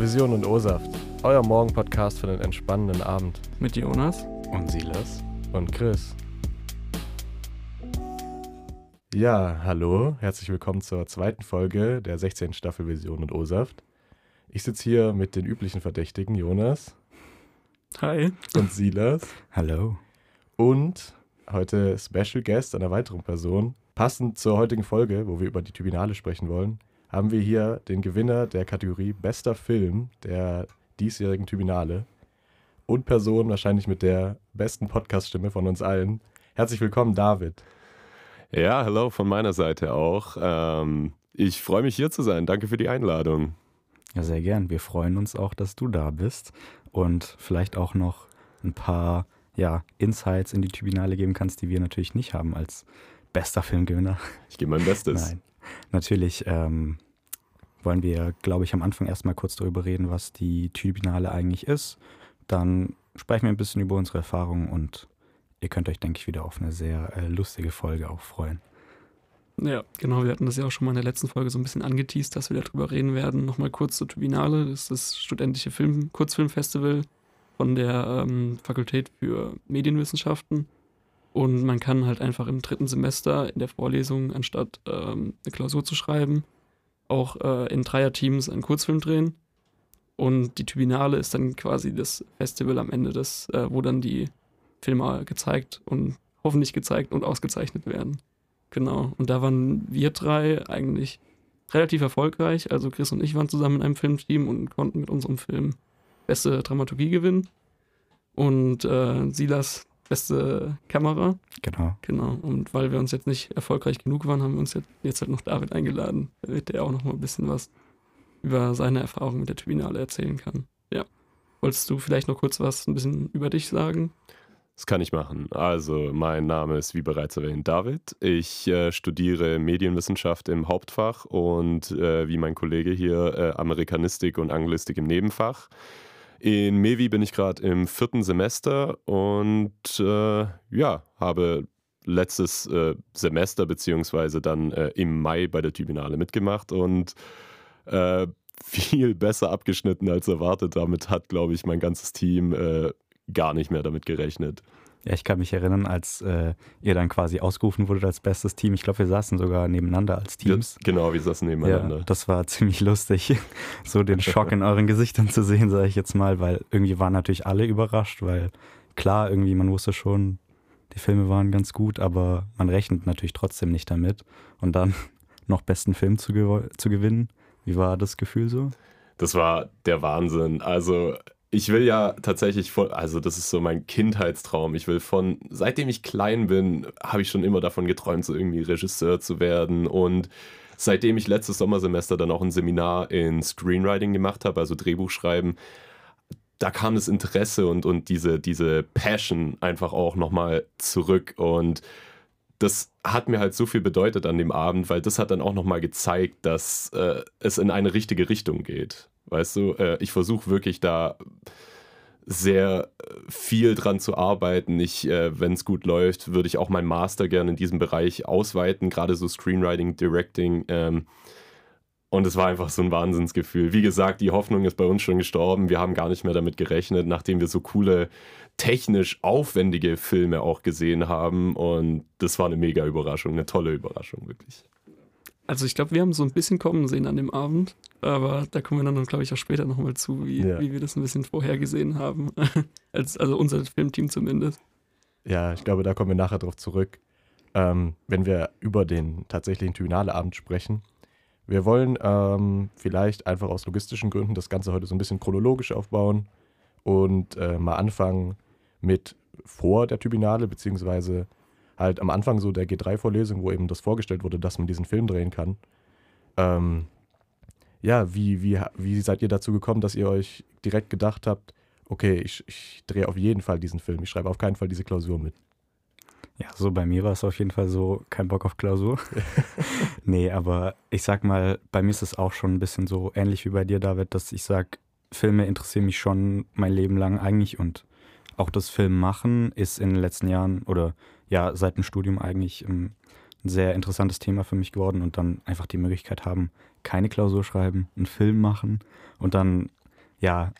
Vision und O-Saft, euer Morgen-Podcast für den entspannenden Abend. Mit Jonas und Silas und Chris. Ja, hallo, herzlich willkommen zur zweiten Folge der 16. Staffel Vision und O-Saft. Ich sitze hier mit den üblichen Verdächtigen, Jonas. Hi. Und Silas. Hallo. Und heute Special Guest einer weiteren Person. Passend zur heutigen Folge, wo wir über die Tribunale sprechen wollen, haben wir hier den Gewinner der Kategorie Bester Film der diesjährigen Tribunale und Person wahrscheinlich mit der besten Podcast-Stimme von uns allen. Herzlich willkommen, David. Ja, hallo von meiner Seite auch. Ähm, ich freue mich hier zu sein. Danke für die Einladung. Ja, sehr gern. Wir freuen uns auch, dass du da bist und vielleicht auch noch ein paar ja, Insights in die Tribunale geben kannst, die wir natürlich nicht haben als bester Filmgewinner. Ich gebe mein Bestes. Nein. Natürlich ähm, wollen wir, glaube ich, am Anfang erstmal kurz darüber reden, was die Tribunale eigentlich ist. Dann sprechen wir ein bisschen über unsere Erfahrungen und ihr könnt euch, denke ich, wieder auf eine sehr äh, lustige Folge auch freuen. Ja, genau. Wir hatten das ja auch schon mal in der letzten Folge so ein bisschen angeteased, dass wir darüber reden werden. Nochmal kurz zur Tribunale. Das ist das studentische Film Kurzfilmfestival von der ähm, Fakultät für Medienwissenschaften. Und man kann halt einfach im dritten Semester in der Vorlesung, anstatt ähm, eine Klausur zu schreiben, auch äh, in Dreierteams einen Kurzfilm drehen. Und die Tribunale ist dann quasi das Festival am Ende, des, äh, wo dann die Filme gezeigt und hoffentlich gezeigt und ausgezeichnet werden. Genau. Und da waren wir drei eigentlich relativ erfolgreich. Also Chris und ich waren zusammen in einem Filmteam und konnten mit unserem Film beste Dramaturgie gewinnen. Und äh, Silas beste Kamera. Genau. Genau. Und weil wir uns jetzt nicht erfolgreich genug waren, haben wir uns jetzt, jetzt halt noch David eingeladen, damit der auch noch mal ein bisschen was über seine Erfahrungen mit der Tribunale erzählen kann. Ja. Wolltest du vielleicht noch kurz was ein bisschen über dich sagen? Das kann ich machen. Also, mein Name ist wie bereits erwähnt David. Ich äh, studiere Medienwissenschaft im Hauptfach und äh, wie mein Kollege hier äh, Amerikanistik und Anglistik im Nebenfach. In Mevi bin ich gerade im vierten Semester und äh, ja, habe letztes äh, Semester beziehungsweise dann äh, im Mai bei der Tribunale mitgemacht und viel besser abgeschnitten als erwartet. Damit hat, glaube ich, mein ganzes Team gar nicht mehr damit gerechnet. Ja, ich kann mich erinnern, als äh, ihr dann quasi ausgerufen wurdet als bestes Team. Ich glaube, wir saßen sogar nebeneinander als Teams. Ja, genau, wir saßen nebeneinander. Ja, das war ziemlich lustig, so den Schock in euren Gesichtern zu sehen, sage ich jetzt mal, weil irgendwie waren natürlich alle überrascht, weil klar, irgendwie man wusste schon, die Filme waren ganz gut, aber man rechnet natürlich trotzdem nicht damit. Und dann noch besten Film zu, gew zu gewinnen. Wie war das Gefühl so? Das war der Wahnsinn. Also ich will ja tatsächlich voll, also das ist so mein Kindheitstraum. Ich will von, seitdem ich klein bin, habe ich schon immer davon geträumt, so irgendwie Regisseur zu werden. Und seitdem ich letztes Sommersemester dann auch ein Seminar in Screenwriting gemacht habe, also Drehbuchschreiben, da kam das Interesse und, und diese, diese Passion einfach auch nochmal zurück. Und das hat mir halt so viel bedeutet an dem Abend, weil das hat dann auch nochmal gezeigt, dass äh, es in eine richtige Richtung geht. Weißt du, äh, ich versuche wirklich da sehr äh, viel dran zu arbeiten. Ich, äh, wenn es gut läuft, würde ich auch meinen Master gerne in diesem Bereich ausweiten, gerade so Screenwriting, Directing. Ähm, und es war einfach so ein Wahnsinnsgefühl. Wie gesagt, die Hoffnung ist bei uns schon gestorben. Wir haben gar nicht mehr damit gerechnet, nachdem wir so coole, technisch aufwendige Filme auch gesehen haben. Und das war eine mega Überraschung, eine tolle Überraschung, wirklich. Also ich glaube, wir haben so ein bisschen kommen sehen an dem Abend, aber da kommen wir dann, glaube ich, auch später nochmal zu, wie, ja. wie wir das ein bisschen vorhergesehen haben. Als, also unser Filmteam zumindest. Ja, ich glaube, da kommen wir nachher drauf zurück, ähm, wenn wir über den tatsächlichen Tribunaleabend sprechen. Wir wollen ähm, vielleicht einfach aus logistischen Gründen das Ganze heute so ein bisschen chronologisch aufbauen und äh, mal anfangen mit vor der Tribunale, beziehungsweise halt am Anfang so der G3-Vorlesung, wo eben das vorgestellt wurde, dass man diesen Film drehen kann. Ähm, ja, wie, wie, wie seid ihr dazu gekommen, dass ihr euch direkt gedacht habt, okay, ich, ich drehe auf jeden Fall diesen Film, ich schreibe auf keinen Fall diese Klausur mit? Ja, so bei mir war es auf jeden Fall so, kein Bock auf Klausur. nee, aber ich sag mal, bei mir ist es auch schon ein bisschen so ähnlich wie bei dir, David, dass ich sag, Filme interessieren mich schon mein Leben lang eigentlich und auch das Film machen ist in den letzten Jahren oder ja seit dem Studium eigentlich ähm, ein sehr interessantes Thema für mich geworden und dann einfach die Möglichkeit haben, keine Klausur schreiben, einen Film machen und dann ja,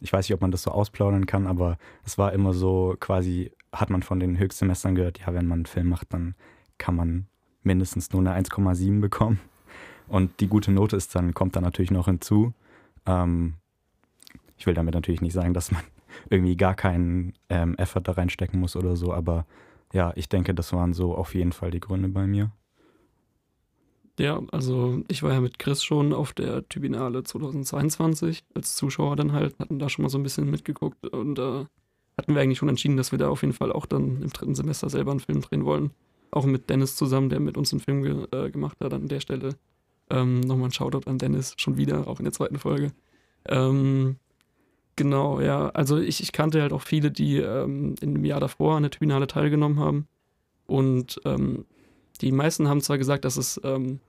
ich weiß nicht, ob man das so ausplaudern kann, aber es war immer so quasi, hat man von den Höchstsemestern gehört, ja, wenn man einen Film macht, dann kann man mindestens nur eine 1,7 bekommen. Und die gute Note ist dann, kommt dann natürlich noch hinzu. Ähm, ich will damit natürlich nicht sagen, dass man irgendwie gar keinen ähm, Effort da reinstecken muss oder so, aber ja, ich denke, das waren so auf jeden Fall die Gründe bei mir. Ja, also ich war ja mit Chris schon auf der Tribunale 2022 als Zuschauer dann halt, hatten da schon mal so ein bisschen mitgeguckt und äh, hatten wir eigentlich schon entschieden, dass wir da auf jeden Fall auch dann im dritten Semester selber einen Film drehen wollen. Auch mit Dennis zusammen, der mit uns einen Film ge äh, gemacht hat an der Stelle. Ähm, Nochmal ein Shoutout an Dennis, schon wieder, auch in der zweiten Folge. Ähm, genau, ja, also ich, ich kannte halt auch viele, die ähm, in dem Jahr davor an der Tribunale teilgenommen haben und ähm, die meisten haben zwar gesagt, dass es ähm,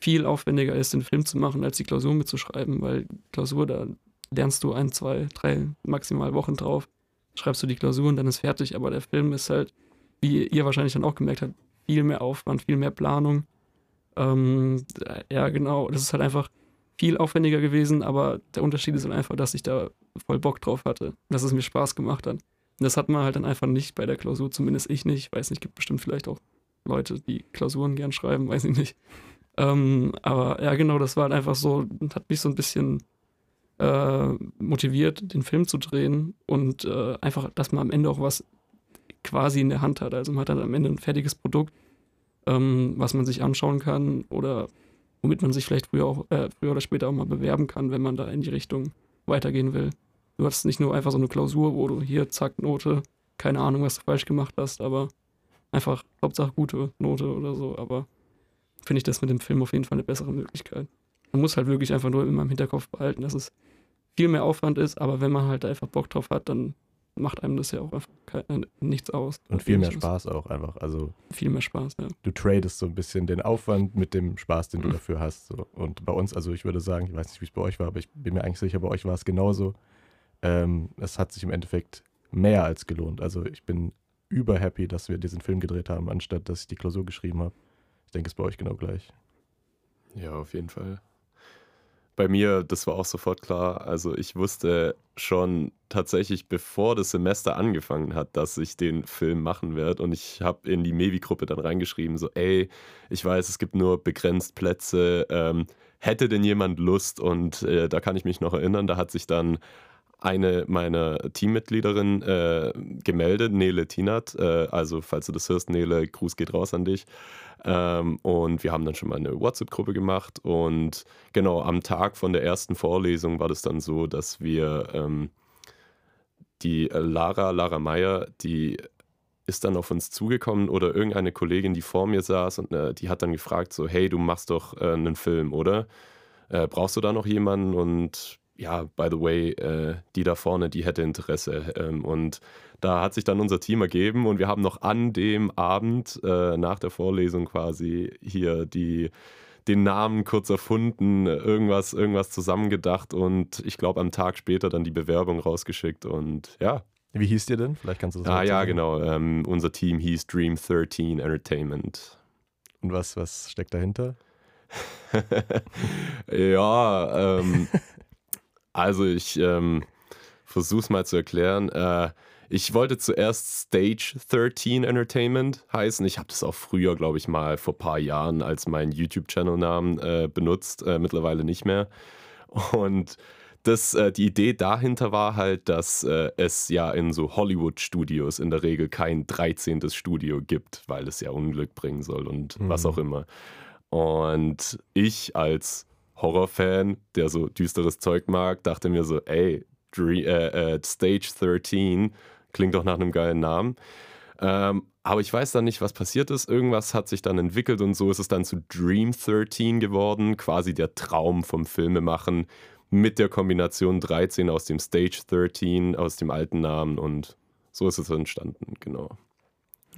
viel aufwendiger ist, den Film zu machen, als die Klausur mitzuschreiben, weil Klausur, da lernst du ein, zwei, drei maximal Wochen drauf, schreibst du die Klausur und dann ist fertig. Aber der Film ist halt, wie ihr wahrscheinlich dann auch gemerkt habt, viel mehr Aufwand, viel mehr Planung. Ähm, ja, genau, das ist halt einfach viel aufwendiger gewesen, aber der Unterschied ist halt einfach, dass ich da voll Bock drauf hatte, dass es mir Spaß gemacht hat. Und das hat man halt dann einfach nicht bei der Klausur, zumindest ich nicht. Ich weiß nicht, gibt bestimmt vielleicht auch Leute, die Klausuren gern schreiben, weiß ich nicht. Ähm, aber ja, genau, das war halt einfach so, hat mich so ein bisschen äh, motiviert, den Film zu drehen und äh, einfach, dass man am Ende auch was quasi in der Hand hat. Also man hat dann am Ende ein fertiges Produkt, ähm, was man sich anschauen kann oder womit man sich vielleicht früher, auch, äh, früher oder später auch mal bewerben kann, wenn man da in die Richtung weitergehen will. Du hast nicht nur einfach so eine Klausur, wo du hier, zack, Note, keine Ahnung, was du falsch gemacht hast, aber einfach Hauptsache gute Note oder so, aber finde ich das mit dem Film auf jeden Fall eine bessere Möglichkeit. Man muss halt wirklich einfach nur immer im Hinterkopf behalten, dass es viel mehr Aufwand ist, aber wenn man halt einfach Bock drauf hat, dann macht einem das ja auch einfach kein, nichts aus. Und viel mehr Spaß auch einfach. Also viel mehr Spaß, ja. Du tradest so ein bisschen den Aufwand mit dem Spaß, den du mhm. dafür hast. So. Und bei uns, also ich würde sagen, ich weiß nicht, wie es bei euch war, aber ich bin mir eigentlich sicher, bei euch war es genauso. Ähm, es hat sich im Endeffekt mehr als gelohnt. Also ich bin überhappy, dass wir diesen Film gedreht haben, anstatt dass ich die Klausur geschrieben habe. Ich denke, es ist bei euch genau gleich. Ja, auf jeden Fall. Bei mir, das war auch sofort klar. Also ich wusste schon tatsächlich, bevor das Semester angefangen hat, dass ich den Film machen werde. Und ich habe in die Mevi-Gruppe dann reingeschrieben, so, ey, ich weiß, es gibt nur begrenzt Plätze. Ähm, hätte denn jemand Lust? Und äh, da kann ich mich noch erinnern, da hat sich dann eine meiner Teammitgliederinnen äh, gemeldet, Nele Tinat. Äh, also, falls du das hörst, Nele, Gruß geht raus an dich. Ähm, und wir haben dann schon mal eine WhatsApp-Gruppe gemacht. Und genau am Tag von der ersten Vorlesung war das dann so, dass wir ähm, die Lara, Lara Meyer, die ist dann auf uns zugekommen oder irgendeine Kollegin, die vor mir saß und äh, die hat dann gefragt so, hey, du machst doch äh, einen Film, oder? Äh, brauchst du da noch jemanden? Und ja, by the way, äh, die da vorne, die hätte Interesse. Ähm, und da hat sich dann unser Team ergeben und wir haben noch an dem Abend äh, nach der Vorlesung quasi hier die, den Namen kurz erfunden, irgendwas, irgendwas zusammengedacht und ich glaube am Tag später dann die Bewerbung rausgeschickt und ja. Wie hieß ihr denn? Vielleicht kannst du das Ah ja, genau. Ähm, unser Team hieß Dream 13 Entertainment. Und was, was steckt dahinter? ja, ähm, also ich ähm, versuche es mal zu erklären. Äh, ich wollte zuerst Stage 13 Entertainment heißen. Ich habe das auch früher, glaube ich, mal vor ein paar Jahren als meinen YouTube-Channel-Namen äh, benutzt, äh, mittlerweile nicht mehr. Und das, äh, die Idee dahinter war halt, dass äh, es ja in so Hollywood-Studios in der Regel kein 13. Studio gibt, weil es ja Unglück bringen soll und mhm. was auch immer. Und ich als Horrorfan, der so düsteres Zeug mag, dachte mir so, ey, Dream, äh, äh, Stage 13 klingt doch nach einem geilen Namen. Ähm, aber ich weiß dann nicht, was passiert ist. Irgendwas hat sich dann entwickelt und so ist es dann zu Dream 13 geworden, quasi der Traum vom Filmemachen mit der Kombination 13 aus dem Stage 13, aus dem alten Namen und so ist es entstanden, genau.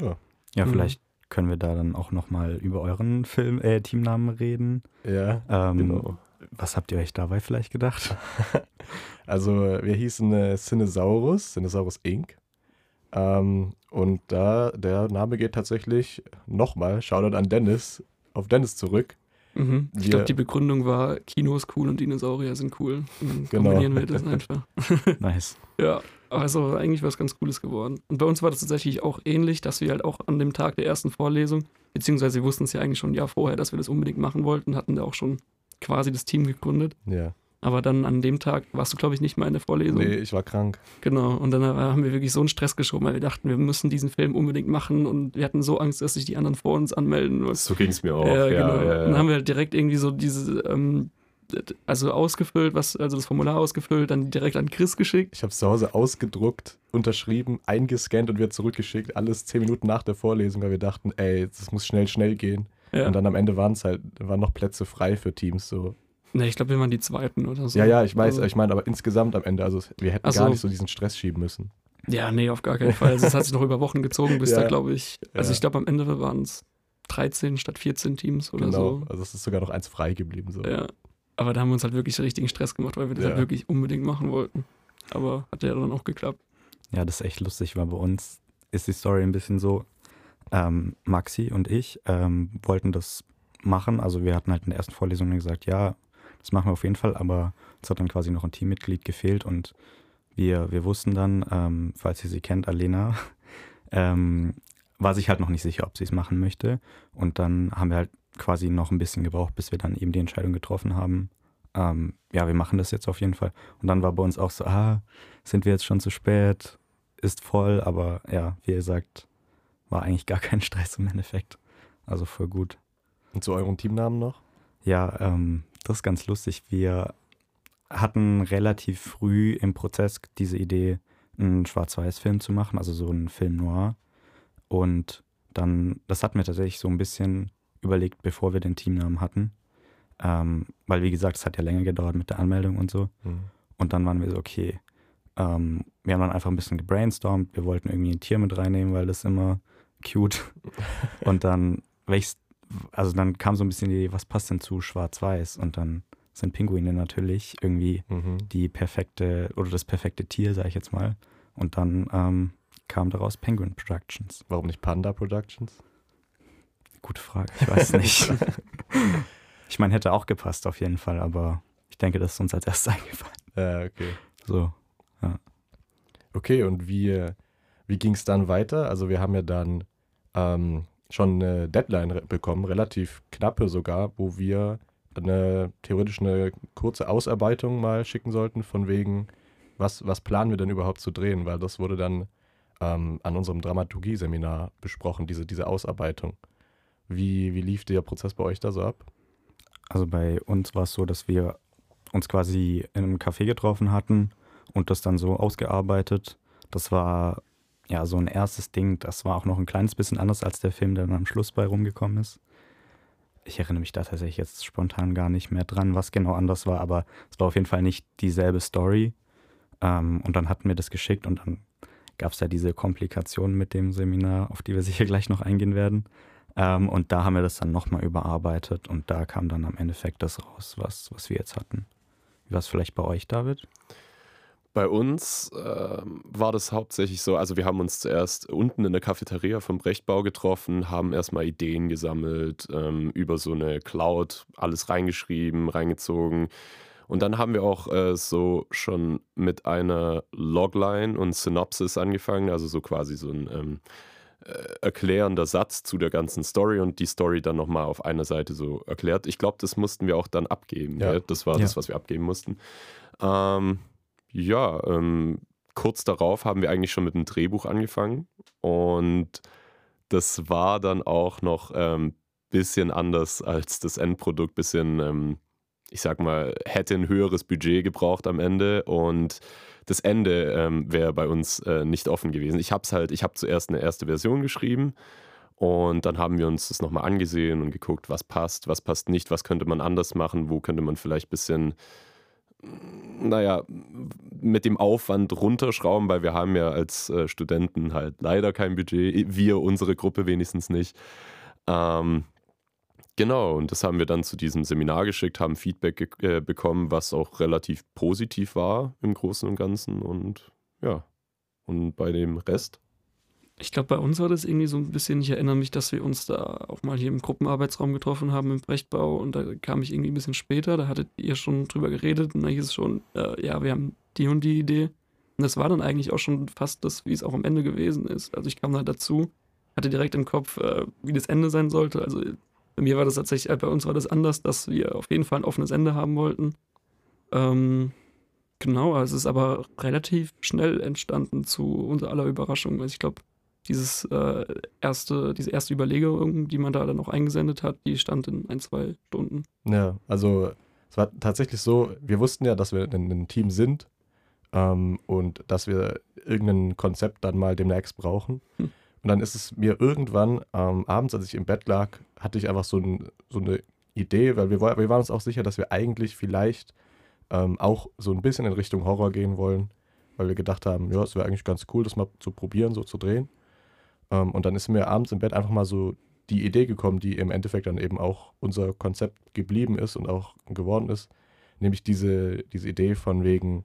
Ja, ja vielleicht können wir da dann auch nochmal über euren Film, äh, Teamnamen reden. Ja, ähm, genau. Was habt ihr euch dabei vielleicht gedacht? also wir hießen äh, Cinesaurus, Cinesaurus Inc. Ähm, und da, der Name geht tatsächlich nochmal, Shoutout an Dennis, auf Dennis zurück. Mhm. Ich glaube, die Begründung war, Kino ist cool und Dinosaurier sind cool. Und dann Genau. kombinieren wir das einfach. Nice. Ja, also eigentlich was ganz Cooles geworden. Und bei uns war das tatsächlich auch ähnlich, dass wir halt auch an dem Tag der ersten Vorlesung, beziehungsweise wir wussten es ja eigentlich schon ein Jahr vorher, dass wir das unbedingt machen wollten, hatten da auch schon quasi das Team gegründet. Ja. Aber dann an dem Tag warst du, glaube ich, nicht mal in der Vorlesung. Nee, ich war krank. Genau. Und dann haben wir wirklich so einen Stress geschoben, weil wir dachten, wir müssen diesen Film unbedingt machen und wir hatten so Angst, dass sich die anderen vor uns anmelden. So ging es mir auch. ja, Ja, genau. ja, ja. Dann haben wir halt direkt irgendwie so diese, ähm, also ausgefüllt, was, also das Formular ausgefüllt, dann direkt an Chris geschickt. Ich habe es zu Hause ausgedruckt, unterschrieben, eingescannt und wieder zurückgeschickt. Alles zehn Minuten nach der Vorlesung, weil wir dachten, ey, das muss schnell, schnell gehen. Ja. Und dann am Ende waren es halt, waren noch Plätze frei für Teams. So. Ne, ich glaube, wir waren die Zweiten oder so. Ja, ja, ich weiß, Also, ich meine, aber insgesamt am Ende, also wir hätten Ach gar nicht so diesen Stress schieben müssen. ja, nee, auf gar keinen Fall. Also, es hat sich noch über Wochen gezogen, bis Ja. da, glaube ich, also Ja. ich glaube, am Ende waren es 13 statt 14 Teams oder genau. so. Also es ist sogar noch eins frei geblieben. So. Ja. Aber da haben wir uns halt wirklich richtigen Stress gemacht, weil wir das Ja. halt wirklich unbedingt machen wollten. Aber hat ja dann auch geklappt. Ja, das ist echt lustig, weil bei uns ist die Story ein bisschen so, ähm, Maxi und ich ähm, wollten das machen. Also wir hatten halt in der ersten Vorlesung gesagt, ja, das machen wir auf jeden Fall, aber uns hat dann quasi noch ein Teammitglied gefehlt und wir, wir wussten dann, ähm, falls ihr sie kennt, Alena, ähm, war sich halt noch nicht sicher, ob sie es machen möchte. Und dann haben wir halt quasi noch ein bisschen gebraucht, bis wir dann eben die Entscheidung getroffen haben. Ähm, ja, wir machen das jetzt auf jeden Fall. Und dann war bei uns auch so, ah, sind wir jetzt schon zu spät? Ist voll, aber ja, wie ihr sagt, war eigentlich gar kein Stress im Endeffekt. Also voll gut. Und zu euren Teamnamen noch? Ja, ähm, das ist ganz lustig. Wir hatten relativ früh im Prozess diese Idee, einen Schwarz-Weiß-Film zu machen, also so einen Film noir. Und dann, das hatten wir tatsächlich so ein bisschen überlegt, bevor wir den Teamnamen hatten. Ähm, weil, wie gesagt, es hat ja länger gedauert mit der Anmeldung und so. Hm. Und dann waren wir so, okay, ähm, wir haben dann einfach ein bisschen gebrainstormt. Wir wollten irgendwie ein Tier mit reinnehmen, weil das immer cute. Und dann, welches, also dann kam so ein bisschen die Idee, was passt denn zu Schwarz-Weiß? Und dann sind Pinguine natürlich irgendwie Mhm. die perfekte oder das perfekte Tier, sag ich jetzt mal. Und dann ähm, kam daraus Penguin Productions. Warum nicht Panda Productions? Gute Frage, ich weiß nicht. ich meine, hätte auch gepasst auf jeden Fall, aber ich denke, das ist uns als erstes eingefallen. Ja, okay. So. Okay, und wie, wie ging es dann weiter? Also wir haben ja dann ähm, schon eine Deadline bekommen, relativ knappe sogar, wo wir eine theoretisch eine kurze Ausarbeitung mal schicken sollten, von wegen, was, was planen wir denn überhaupt zu drehen, weil das wurde dann ähm, an unserem Dramaturgie-Seminar besprochen, diese, diese Ausarbeitung. Wie, wie lief der Prozess bei euch da so ab? Also bei uns war es so, dass wir uns quasi in einem Café getroffen hatten und das dann so ausgearbeitet. Das war ja so ein erstes Ding. Das war auch noch ein kleines bisschen anders als der Film, der dann am Schluss bei rumgekommen ist. Ich erinnere mich da tatsächlich jetzt spontan gar nicht mehr dran, was genau anders war, aber es war auf jeden Fall nicht dieselbe Story. Ähm, und dann hatten wir das geschickt und dann gab es ja diese Komplikationen mit dem Seminar, auf die wir sicher gleich noch eingehen werden. Ähm, und da haben wir das dann nochmal überarbeitet und da kam dann am Endeffekt das raus, was, was wir jetzt hatten. Wie war es vielleicht bei euch, David? Bei uns ähm, war das hauptsächlich so, also wir haben uns zuerst unten in der Cafeteria vom Brechtbau getroffen, haben erstmal Ideen gesammelt, ähm, über so eine Cloud alles reingeschrieben, reingezogen. Und dann haben wir auch äh, so schon mit einer Logline und Synopsis angefangen, also so quasi so ein ähm, äh, erklärender Satz zu der ganzen Story und die Story dann nochmal auf einer Seite so erklärt. Ich glaube, das mussten wir auch dann abgeben. Ja. Ja. Das war Ja. das, was wir abgeben mussten. Ähm, ja, ähm, kurz darauf haben wir eigentlich schon mit dem Drehbuch angefangen und das war dann auch noch ein ähm, bisschen anders als das Endprodukt, bisschen, ähm, ich sag mal, hätte ein höheres Budget gebraucht am Ende und das Ende ähm, wäre bei uns äh, nicht offen gewesen. Ich habe es halt, ich habe zuerst eine erste Version geschrieben und dann haben wir uns das nochmal angesehen und geguckt, was passt, was passt nicht, was könnte man anders machen, wo könnte man vielleicht ein bisschen naja, mit dem Aufwand runterschrauben, weil wir haben ja als äh, Studenten halt leider kein Budget, wir, unsere Gruppe wenigstens nicht. Ähm, genau, und das haben wir dann zu diesem Seminar geschickt, haben Feedback äh, bekommen, was auch relativ positiv war im Großen und Ganzen und ja, und bei dem Rest. Ich glaube, bei uns war das irgendwie so ein bisschen, ich erinnere mich, dass wir uns da auch mal hier im Gruppenarbeitsraum getroffen haben im Brechtbau und da kam ich irgendwie ein bisschen später, da hattet ihr schon drüber geredet und da hieß es schon, äh, ja, wir haben die und die Idee. Und das war dann eigentlich auch schon fast das, wie es auch am Ende gewesen ist. Also ich kam da dazu, hatte direkt im Kopf, äh, wie das Ende sein sollte. Also bei mir war das tatsächlich, äh, bei uns war das anders, dass wir auf jeden Fall ein offenes Ende haben wollten. Ähm, genau, also es ist aber relativ schnell entstanden zu unserer aller Überraschung. Also ich glaube, dieses äh, erste, diese erste Überlegung, die man da dann noch eingesendet hat, die stand in ein, zwei Stunden. Ja, also es war tatsächlich so, wir wussten ja, dass wir ein, ein Team sind ähm, und dass wir irgendein Konzept dann mal demnächst brauchen. Hm. Und dann ist es mir irgendwann ähm, abends, als ich im Bett lag, hatte ich einfach so, ein, so eine Idee, weil wir, wir waren uns auch sicher, dass wir eigentlich vielleicht ähm, auch so ein bisschen in Richtung Horror gehen wollen, weil wir gedacht haben, ja, es wäre eigentlich ganz cool, das mal zu probieren, so zu drehen. Ähm, und dann ist mir abends im Bett einfach mal so die Idee gekommen, die im Endeffekt dann eben auch unser Konzept geblieben ist und auch geworden ist, nämlich diese, diese Idee von wegen,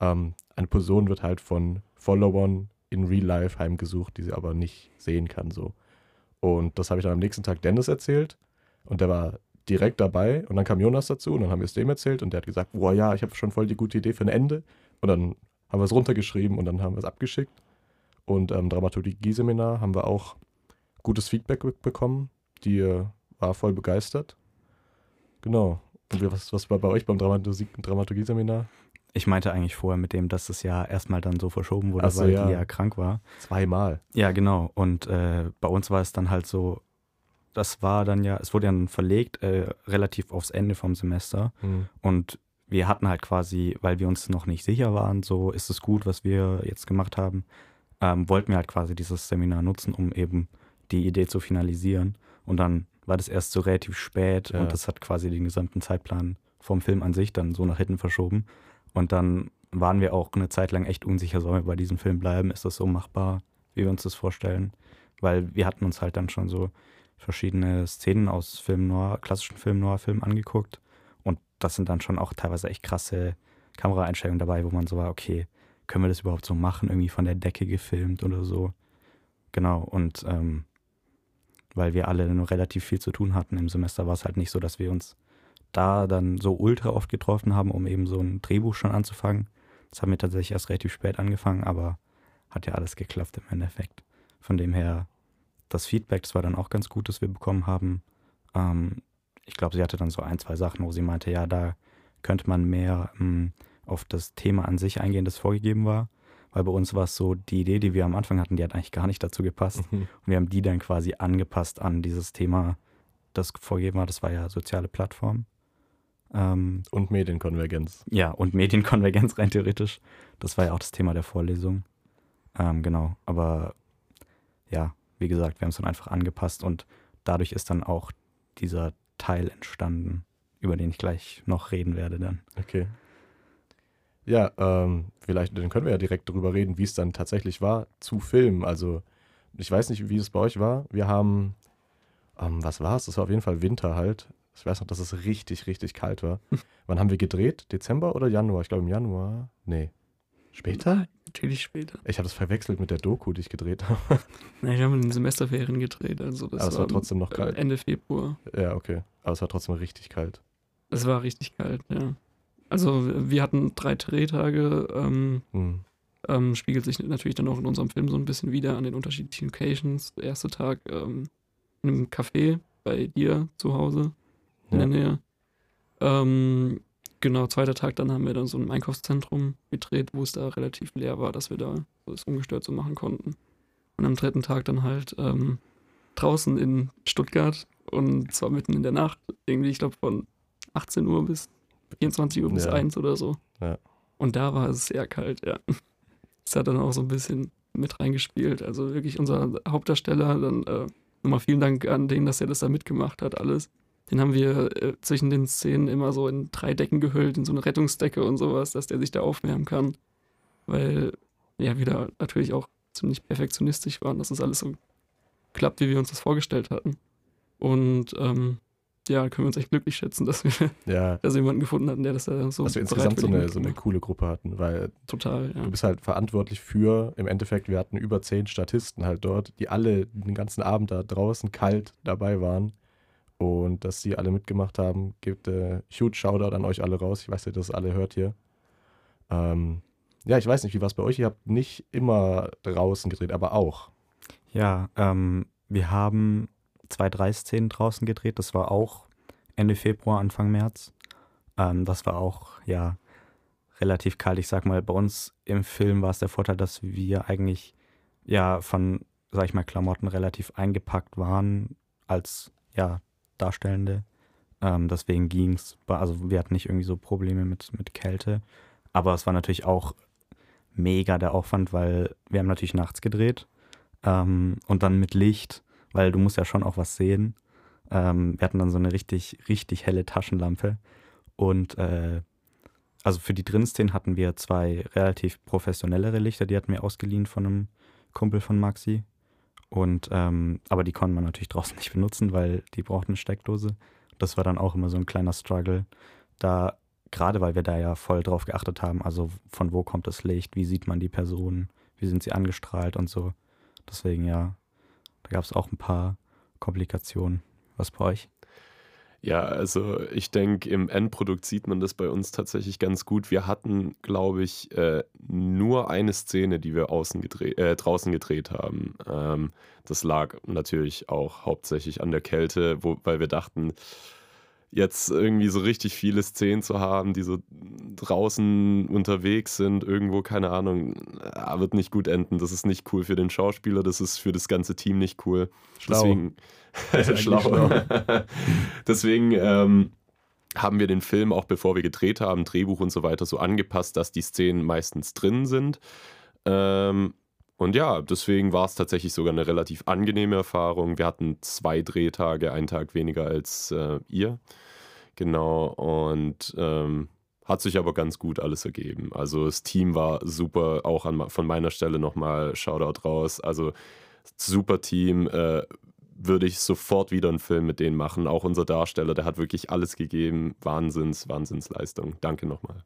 ähm, eine Person wird halt von Followern in Real Life heimgesucht, die sie aber nicht sehen kann. So. Und das habe ich dann am nächsten Tag Dennis erzählt und der war direkt dabei und dann kam Jonas dazu und dann haben wir es dem erzählt und der hat gesagt, boah ja, ich habe schon voll die gute Idee für ein Ende und dann haben wir es runtergeschrieben und dann haben wir es abgeschickt und am ähm, Dramaturgie-Seminar haben wir auch gutes Feedback bekommen. Die äh, war voll begeistert. Genau. Und was, was war bei euch beim Dramaturgie-Seminar? Ich meinte eigentlich vorher mit dem, dass es ja erstmal dann so verschoben wurde, so, weil ja. die ja krank war. Zweimal. Ja, genau. Und äh, bei uns war es dann halt so, das war dann ja, es wurde dann verlegt, äh, relativ aufs Ende vom Semester. Mhm. Und wir hatten halt quasi, weil wir uns noch nicht sicher waren, so ist es gut, was wir jetzt gemacht haben, ähm, wollten wir halt quasi dieses Seminar nutzen, um eben die Idee zu finalisieren. Und dann war das erst so relativ spät ja. und das hat quasi den gesamten Zeitplan vom Film an sich dann so nach hinten verschoben. Und dann waren wir auch eine Zeit lang echt unsicher, sollen wir bei diesem Film bleiben? Ist das so machbar, wie wir uns das vorstellen? Weil wir hatten uns halt dann schon so verschiedene Szenen aus Film Noir, klassischen Film Noir-Filmen angeguckt. Und das sind dann schon auch teilweise echt krasse Kameraeinstellungen dabei, wo man so war, okay, können wir das überhaupt so machen, irgendwie von der Decke gefilmt oder so. Genau, und ähm, weil wir alle nur relativ viel zu tun hatten im Semester, war es halt nicht so, dass wir uns da dann so ultra oft getroffen haben, um eben so ein Drehbuch schon anzufangen. Das haben wir tatsächlich erst relativ spät angefangen, aber hat ja alles geklappt im Endeffekt. Von dem her, das Feedback, das war dann auch ganz gut, das wir bekommen haben. Ähm, ich glaube, sie hatte dann so ein, zwei Sachen, wo sie meinte, ja, da könnte man mehr ähm, auf das Thema an sich eingehen, das vorgegeben war. Weil bei uns war es so, die Idee, die wir am Anfang hatten, die hat eigentlich gar nicht dazu gepasst. Mhm. Und wir haben die dann quasi angepasst an dieses Thema, das vorgegeben war. Das war ja soziale Plattform. Ähm, und Medienkonvergenz. Ja, und Medienkonvergenz rein theoretisch. Das war ja auch das Thema der Vorlesung. Ähm, genau. Aber ja, wie gesagt, wir haben es dann einfach angepasst und dadurch ist dann auch dieser Teil entstanden, über den ich gleich noch reden werde dann. Okay. Ja, ähm, vielleicht dann können wir ja direkt darüber reden, wie es dann tatsächlich war zu filmen. Also ich weiß nicht, wie es bei euch war. Wir haben, ähm, was war es? Das war auf jeden Fall Winter halt. Ich weiß noch, dass es richtig, richtig kalt war. Wann haben wir gedreht? Dezember oder Januar? Ich glaube im Januar. Nee. Später? Natürlich später. Ich habe das verwechselt mit der Doku, die ich gedreht habe. Nein, wir haben in den Semesterferien gedreht. Also das Aber es war, war trotzdem noch kalt. Ende Februar. Ja, okay. Aber es war trotzdem richtig kalt. Es war richtig kalt, ja. Also wir hatten drei Drehtage, ähm, hm. ähm, spiegelt sich natürlich dann auch in unserem Film so ein bisschen wieder an den unterschiedlichen Locations. Der erste Tag ähm, in einem Café bei dir zu Hause in ja. der Nähe. Ähm, genau, zweiter Tag, dann haben wir dann so ein Einkaufszentrum gedreht, wo es da relativ leer war, dass wir da das ungestört so machen konnten. Und am dritten Tag dann halt ähm, draußen in Stuttgart und zwar mitten in der Nacht, irgendwie, ich glaube von 18 Uhr bis 24 Uhr bis ja. 1 oder so. Ja. Und da war es sehr kalt, ja. Das hat dann auch so ein bisschen mit reingespielt. Also wirklich unser Hauptdarsteller, dann äh, nochmal vielen Dank an den, dass er das da mitgemacht hat, alles. Den haben wir äh, zwischen den Szenen immer so in drei Decken gehüllt, in so eine Rettungsdecke und sowas, dass der sich da aufwärmen kann. Weil, ja, wir da natürlich auch ziemlich perfektionistisch waren, dass das alles so klappt, wie wir uns das vorgestellt hatten. Und ähm, ja, können wir uns echt glücklich schätzen, dass wir, Ja, dass wir jemanden gefunden hatten, der das da so dass wir insgesamt so eine, so eine coole Gruppe hatten, weil Total, ja. du bist halt verantwortlich für, im Endeffekt, wir hatten über zehn Statisten halt dort, die alle den ganzen Abend da draußen kalt dabei waren. Und dass die alle mitgemacht haben, gibt äh, huge Shoutout an euch alle raus. Ich weiß, ihr das alle hört hier. Ähm, ja, ich weiß nicht, wie war es bei euch? Ihr habt nicht immer draußen gedreht, aber auch. Ja, ähm, wir haben zwei, drei Szenen draußen gedreht. Das war auch Ende Februar, Anfang März. Ähm, das war auch, ja, relativ kalt. Ich sag mal, bei uns im Film war es der Vorteil, dass wir eigentlich, ja, von, sag ich mal, Klamotten relativ eingepackt waren als, ja, Darstellende. Ähm, deswegen ging es, also wir hatten nicht irgendwie so Probleme mit, mit Kälte. Aber es war natürlich auch mega der Aufwand, weil wir haben natürlich nachts gedreht ähm, und dann mit Licht, weil du musst ja schon auch was sehen. Ähm, wir hatten dann so eine richtig, richtig helle Taschenlampe und äh, also für die Drinszenen hatten wir zwei relativ professionellere Lichter, die hatten wir ausgeliehen von einem Kumpel von Maxi. Und ähm, aber die konnten man natürlich draußen nicht benutzen, weil die brauchten eine Steckdose. Das war dann auch immer so ein kleiner Struggle. Da, gerade weil wir da ja voll drauf geachtet haben, also von wo kommt das Licht, wie sieht man die Person, wie sind sie angestrahlt und so. Deswegen ja, da gab es auch ein paar Komplikationen. Was bei euch? Ja, also ich denke, im Endprodukt sieht man das bei uns tatsächlich ganz gut. Wir hatten, glaube ich, äh, nur eine Szene, die wir außen gedreht, äh, draußen gedreht haben. Ähm, das lag natürlich auch hauptsächlich an der Kälte, wo, weil wir dachten, jetzt irgendwie so richtig viele Szenen zu haben, die so draußen unterwegs sind, irgendwo, keine Ahnung, äh, wird nicht gut enden. Das ist nicht cool für den Schauspieler, das ist für das ganze Team nicht cool. Schlau. Deswegen, schlau. schlau. Deswegen ähm, haben wir den Film auch bevor wir gedreht haben, Drehbuch und so weiter, so angepasst, dass die Szenen meistens drin sind. Ähm, und ja, deswegen war es tatsächlich sogar eine relativ angenehme Erfahrung. Wir hatten zwei Drehtage, einen Tag weniger als äh, ihr. Genau, und ähm, hat sich aber ganz gut alles ergeben. Also das Team war super, auch an, von meiner Stelle nochmal Shoutout raus. Also super Team, äh, würde ich sofort wieder einen Film mit denen machen. Auch unser Darsteller, der hat wirklich alles gegeben. Wahnsinns, Wahnsinnsleistung. Danke nochmal.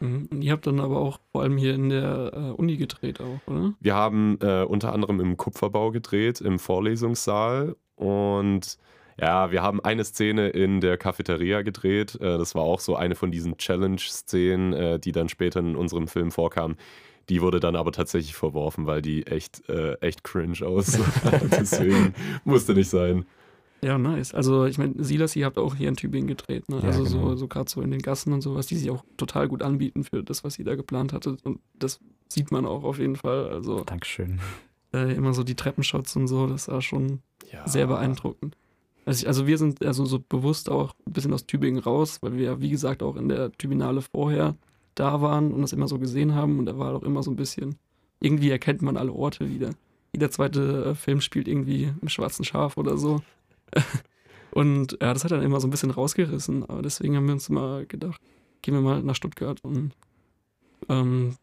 Mhm. Und ihr habt dann aber auch vor allem hier in der äh, Uni gedreht auch, oder? Wir haben äh, unter anderem im Kupferbau gedreht, im Vorlesungssaal. Und ja, wir haben eine Szene in der Cafeteria gedreht. Äh, das war auch so eine von diesen Challenge-Szenen, äh, die dann später in unserem Film vorkamen. Die wurde dann aber tatsächlich verworfen, weil die echt, äh, echt cringe aussah. Deswegen musste nicht sein. Ja, nice. Also ich meine, Silas, ihr habt auch hier in Tübingen gedreht, ne? Ja, also genau. so, so gerade so in den Gassen und sowas, die sich auch total gut anbieten für das, was ihr da geplant hattet. Und das sieht man auch auf jeden Fall. Also Dankeschön. äh, immer so die Treppenshots und so, das war schon Ja. sehr beeindruckend. Also, ich, also wir sind also so bewusst auch ein bisschen aus Tübingen raus, weil wir ja, wie gesagt, auch in der Tübinale vorher da waren und das immer so gesehen haben und da war auch immer so ein bisschen, irgendwie erkennt man alle Orte wieder. Jeder zweite äh, Film spielt irgendwie im schwarzen Schaf oder so. und ja, das hat dann immer so ein bisschen rausgerissen, aber deswegen haben wir uns immer gedacht, gehen wir mal nach Stuttgart und ähm,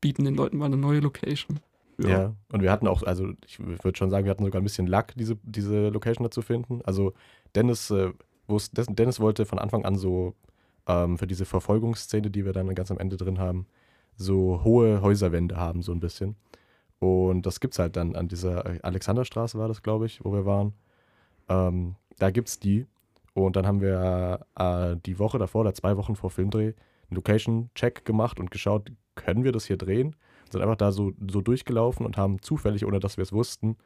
bieten den Leuten mal eine neue Location. Ja. und wir hatten auch, also ich würde schon sagen, wir hatten sogar ein bisschen Luck, diese, diese Location da zu finden. Also Dennis, äh, Dennis wollte von Anfang an so ähm, für diese Verfolgungsszene, die wir dann ganz am Ende drin haben, so hohe Häuserwände haben, so ein bisschen. Und das gibt's halt dann an dieser äh, Alexanderstraße war das, glaube ich, wo wir waren. Ähm, da gibt's die. Und dann haben wir äh, die Woche davor oder zwei Wochen vor Filmdreh einen Location-Check gemacht und geschaut, können wir das hier drehen? sind einfach da so, so durchgelaufen und haben zufällig, ohne dass wir es wussten,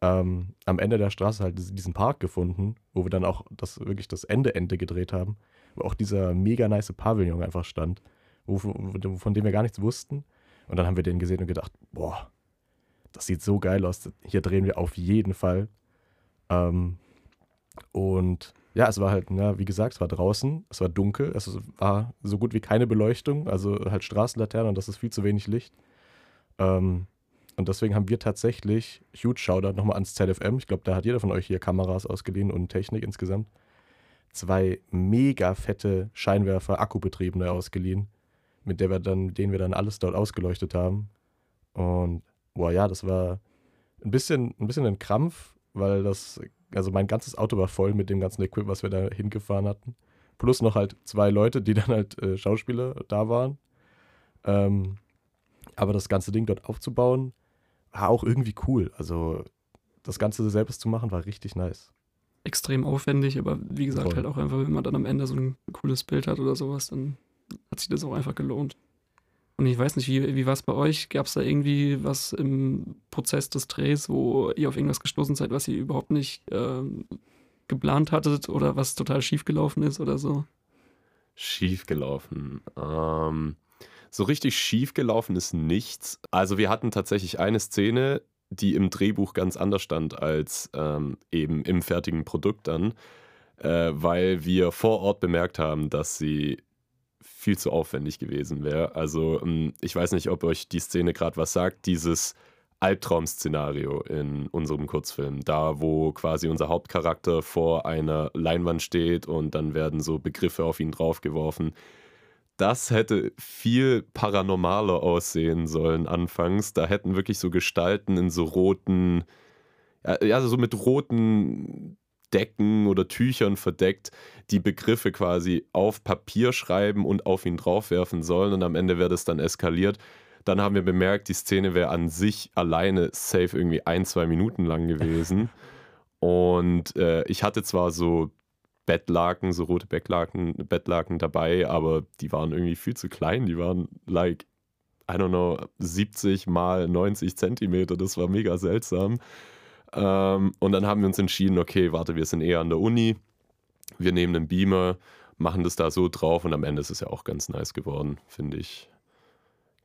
ähm, am Ende der Straße halt diesen- Park gefunden, wo wir dann auch das wirklich das Ende Ende gedreht haben, wo auch dieser mega nice Pavillon einfach stand, wo, von dem wir gar nichts wussten. Und dann haben wir den gesehen und gedacht, boah, das sieht so geil aus. Hier drehen wir auf jeden Fall. Ähm, und ja, es war halt, ja, wie gesagt, es war draußen, es war dunkel, es war so gut wie keine Beleuchtung, also halt Straßenlaternen und das ist viel zu wenig Licht. Ähm, und deswegen haben wir tatsächlich, huge Shoutout nochmal ans ZFM, ich glaube, da hat jeder von euch hier Kameras ausgeliehen und Technik insgesamt, zwei mega fette Scheinwerfer, akkubetriebene ausgeliehen, mit der wir dann, denen wir dann alles dort ausgeleuchtet haben. Und boah, ja, das war ein bisschen, ein bisschen ein Krampf, weil das, also mein ganzes Auto war voll mit dem ganzen Equipment, was wir da hingefahren hatten. Plus noch halt zwei Leute, die dann halt äh, Schauspieler da waren. Ähm, aber das ganze Ding dort aufzubauen, war auch irgendwie cool. Also das Ganze selbst zu machen, war richtig nice. Extrem aufwendig, aber wie gesagt, Voll. halt auch einfach, wenn man dann am Ende so ein cooles Bild hat oder sowas, dann hat sich das auch einfach gelohnt. Und ich weiß nicht, wie, wie war es bei euch? Gab es da irgendwie was im Prozess des Drehs, wo ihr auf irgendwas gestoßen seid, was ihr überhaupt nicht ähm, geplant hattet oder was total schief gelaufen ist oder so? Schief gelaufen. Ähm, so richtig schief gelaufen ist nichts. Also wir hatten tatsächlich eine Szene, die im Drehbuch ganz anders stand als ähm, eben im fertigen Produkt dann, äh, weil wir vor Ort bemerkt haben, dass sie viel zu aufwendig gewesen wäre. Also ähm, ich weiß nicht, ob euch die Szene gerade was sagt, dieses Albtraum-Szenario in unserem Kurzfilm, da wo quasi unser Hauptcharakter vor einer Leinwand steht und dann werden so Begriffe auf ihn draufgeworfen. Das hätte viel paranormaler aussehen sollen anfangs. Da hätten wirklich so Gestalten in so roten, ja, ja so mit roten Decken oder Tüchern verdeckt, die Begriffe quasi auf Papier schreiben und auf ihn draufwerfen sollen und am Ende wäre das dann eskaliert. Dann haben wir bemerkt, die Szene wäre an sich alleine safe irgendwie ein, zwei Minuten lang gewesen. Und äh, ich hatte zwar so Bettlaken, so rote Bettlaken, Bettlaken dabei, aber die waren irgendwie viel zu klein. Die waren like, I don't know, 70 mal 90 Zentimeter. Das war mega seltsam. Ähm, und dann haben wir uns entschieden, okay, warte, wir sind eher an der Uni. Wir nehmen einen Beamer, machen das da so drauf und am Ende ist es ja auch ganz nice geworden, finde ich.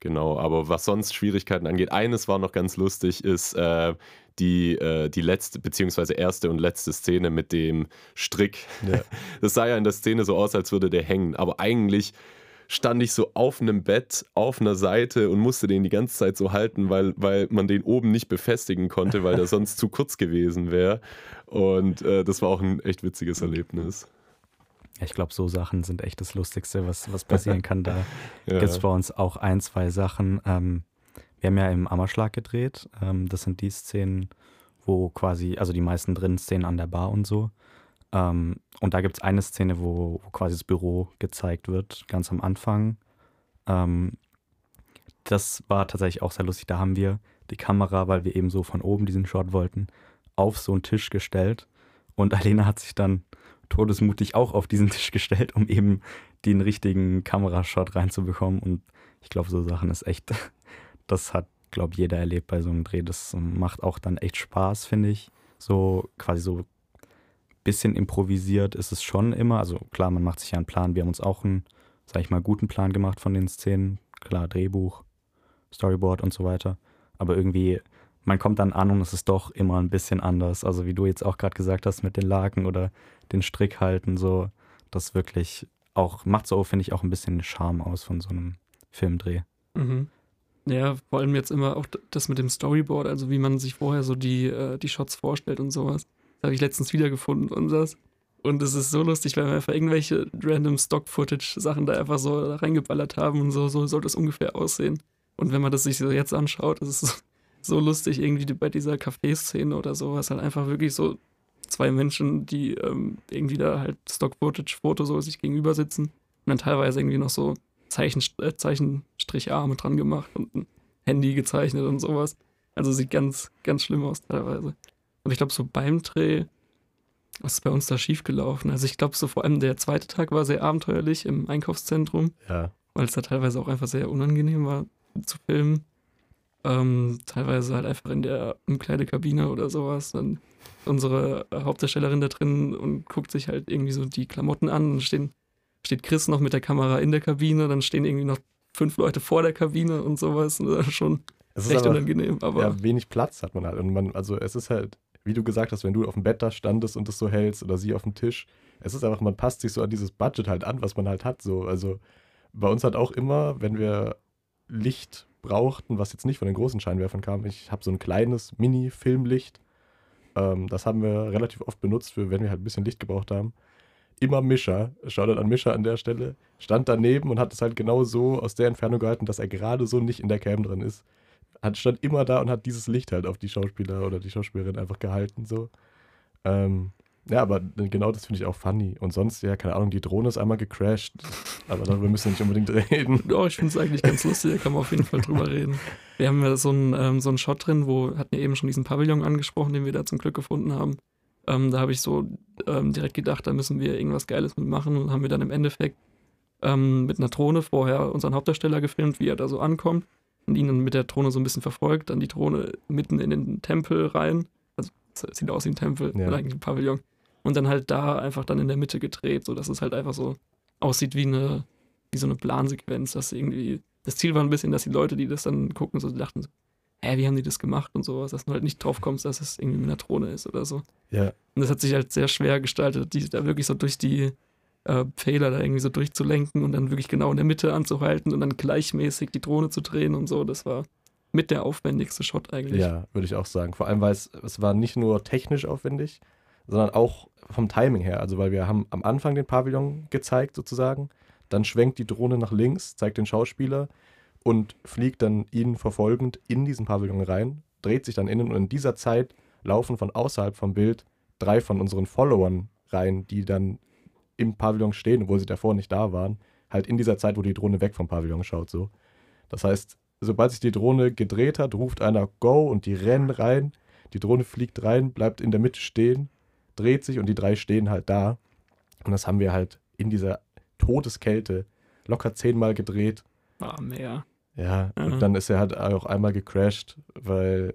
Genau, aber was sonst Schwierigkeiten angeht, eines war noch ganz lustig, ist äh, die, äh, die letzte, beziehungsweise erste und letzte Szene mit dem Strick. Ja. Das sah ja in der Szene so aus, als würde der hängen, aber eigentlich stand ich so auf einem Bett, auf einer Seite und musste den die ganze Zeit so halten, weil, weil man den oben nicht befestigen konnte, weil der sonst zu kurz gewesen wäre. Und äh, das war auch ein echt witziges Erlebnis. Ja, ich glaube, so Sachen sind echt das Lustigste, was, was passieren kann. Da Ja. gibt es bei uns auch ein, zwei Sachen. Ähm, wir haben ja im Ammerschlag gedreht. Ähm, das sind die Szenen, wo quasi, also die meisten drin Szenen an der Bar und so. Ähm, und da gibt es eine Szene, wo, wo quasi das Büro gezeigt wird, ganz am Anfang. Ähm, das war tatsächlich auch sehr lustig. Da haben wir die Kamera, weil wir eben so von oben diesen Shot wollten, auf so einen Tisch gestellt. Und Alena hat sich dann todesmutig auch auf diesen Tisch gestellt, um eben den richtigen Kamerashot reinzubekommen. Und ich glaube, so Sachen ist echt, das hat, glaube jeder erlebt bei so einem Dreh. Das macht auch dann echt Spaß, finde ich. So quasi so bisschen improvisiert ist es schon immer. Also klar, man macht sich ja einen Plan. Wir haben uns auch einen, sag ich mal, guten Plan gemacht von den Szenen. Klar, Drehbuch, Storyboard und so weiter. Aber irgendwie, man kommt dann an und es ist doch immer ein bisschen anders. Also wie du jetzt auch gerade gesagt hast mit den Laken oder den Strick halten, so, das wirklich auch, macht so, finde ich, auch ein bisschen Charme aus von so einem Filmdreh. Mhm. Ja, vor allem jetzt immer auch das mit dem Storyboard, also wie man sich vorher so die, äh, die Shots vorstellt und sowas. Habe ich letztens wiedergefunden und das. Und es ist so lustig, weil wir einfach irgendwelche random Stock-Footage-Sachen da einfach so reingeballert haben und so, so soll das ungefähr aussehen. Und wenn man das sich so jetzt anschaut, ist so, so lustig, irgendwie bei dieser Café-Szene oder sowas, halt einfach wirklich so zwei Menschen, die ähm, irgendwie da halt Stock-Footage-Foto so sich gegenüber sitzen und dann teilweise irgendwie noch so Zeichen, äh, Zeichenstricharme dran gemacht und ein Handy gezeichnet und sowas. Also sieht ganz, ganz schlimm aus teilweise. Und ich glaube, so beim Dreh, was ist bei uns da schiefgelaufen? Also ich glaube, so vor allem der zweite Tag war sehr abenteuerlich im Einkaufszentrum, Ja. weil es da teilweise auch einfach sehr unangenehm war zu filmen. Ähm, teilweise halt einfach in der Umkleidekabine oder sowas. Dann unsere Hauptdarstellerin da drin und guckt sich halt irgendwie so die Klamotten an. Dann stehen, steht Chris noch mit der Kamera in der Kabine, dann stehen irgendwie noch fünf Leute vor der Kabine und sowas. Und das ist schon Es ist echt aber unangenehm, aber ja, wenig Platz hat man halt. Und man, also es ist halt, wie du gesagt hast, wenn du auf dem Bett da standest und das so hältst oder sie auf dem Tisch, es ist einfach, man passt sich so an dieses Budget halt an, was man halt hat. So. Also bei uns hat auch immer, wenn wir Licht brauchten, was jetzt nicht von den großen Scheinwerfern kam, ich habe so ein kleines Mini-Filmlicht. Ähm, das haben wir relativ oft benutzt, für wenn wir halt ein bisschen Licht gebraucht haben. Immer Mischa, Shoutout an Mischa an der Stelle, stand daneben und hat es halt genau so aus der Entfernung gehalten, dass er gerade so nicht in der Cam drin ist. Hat, stand immer da und hat dieses Licht halt auf die Schauspieler oder die Schauspielerin einfach gehalten. So. Ähm, ja, aber genau das finde ich auch funny. Und sonst, ja, keine Ahnung, die Drohne ist einmal gecrashed. Aber darüber müssen wir nicht unbedingt reden. Doch, ich finde es eigentlich ganz lustig, da kann man auf jeden Fall drüber reden. Wir haben ja so einen, ähm, so einen Shot drin, wo, hatten ja eben schon diesen Pavillon angesprochen, den wir da zum Glück gefunden haben. Ähm, da habe ich so ähm, direkt gedacht, da müssen wir irgendwas Geiles mitmachen und haben wir dann im Endeffekt ähm, mit einer Drohne vorher unseren Hauptdarsteller gefilmt, wie er da so ankommt ihn dann mit der Drohne so ein bisschen verfolgt, dann die Drohne mitten in den Tempel rein. Also sieht aus wie ein Tempel Ja. oder eigentlich ein Pavillon. Und dann halt da einfach dann in der Mitte gedreht, sodass es halt einfach so aussieht wie eine, wie so eine Plansequenz, dass irgendwie. Das Ziel war ein bisschen, dass die Leute, die das dann gucken, so dachten so, hä, wie haben die das gemacht und sowas, dass du halt nicht drauf kommst, dass es irgendwie mit einer Drohne ist oder so. Ja, Und das hat sich halt sehr schwer gestaltet, die da wirklich so durch die äh, Pfähler da irgendwie so durchzulenken und dann wirklich genau in der Mitte anzuhalten und dann gleichmäßig die Drohne zu drehen und so. Das war mit der aufwendigste Shot eigentlich. ja, würde ich auch sagen. Vor allem, weil es, es war nicht nur technisch aufwendig, sondern auch vom Timing her. Also, weil wir haben am Anfang den Pavillon gezeigt, sozusagen. Dann schwenkt die Drohne nach links, zeigt den Schauspieler und fliegt dann ihn verfolgend in diesen Pavillon rein, dreht sich dann innen und in dieser Zeit laufen von außerhalb vom Bild drei von unseren Followern rein, die dann im Pavillon stehen, obwohl sie davor nicht da waren. Halt in dieser Zeit, wo die Drohne weg vom Pavillon schaut, so. Das heißt, sobald sich die Drohne gedreht hat, ruft einer Go und die rennen rein. Die Drohne fliegt rein, bleibt in der Mitte stehen, dreht sich und die drei stehen halt da. Und das haben wir halt in dieser Todeskälte locker zehnmal gedreht. War mehr. Ja, Mhm. und dann ist er halt auch einmal gecrashed, weil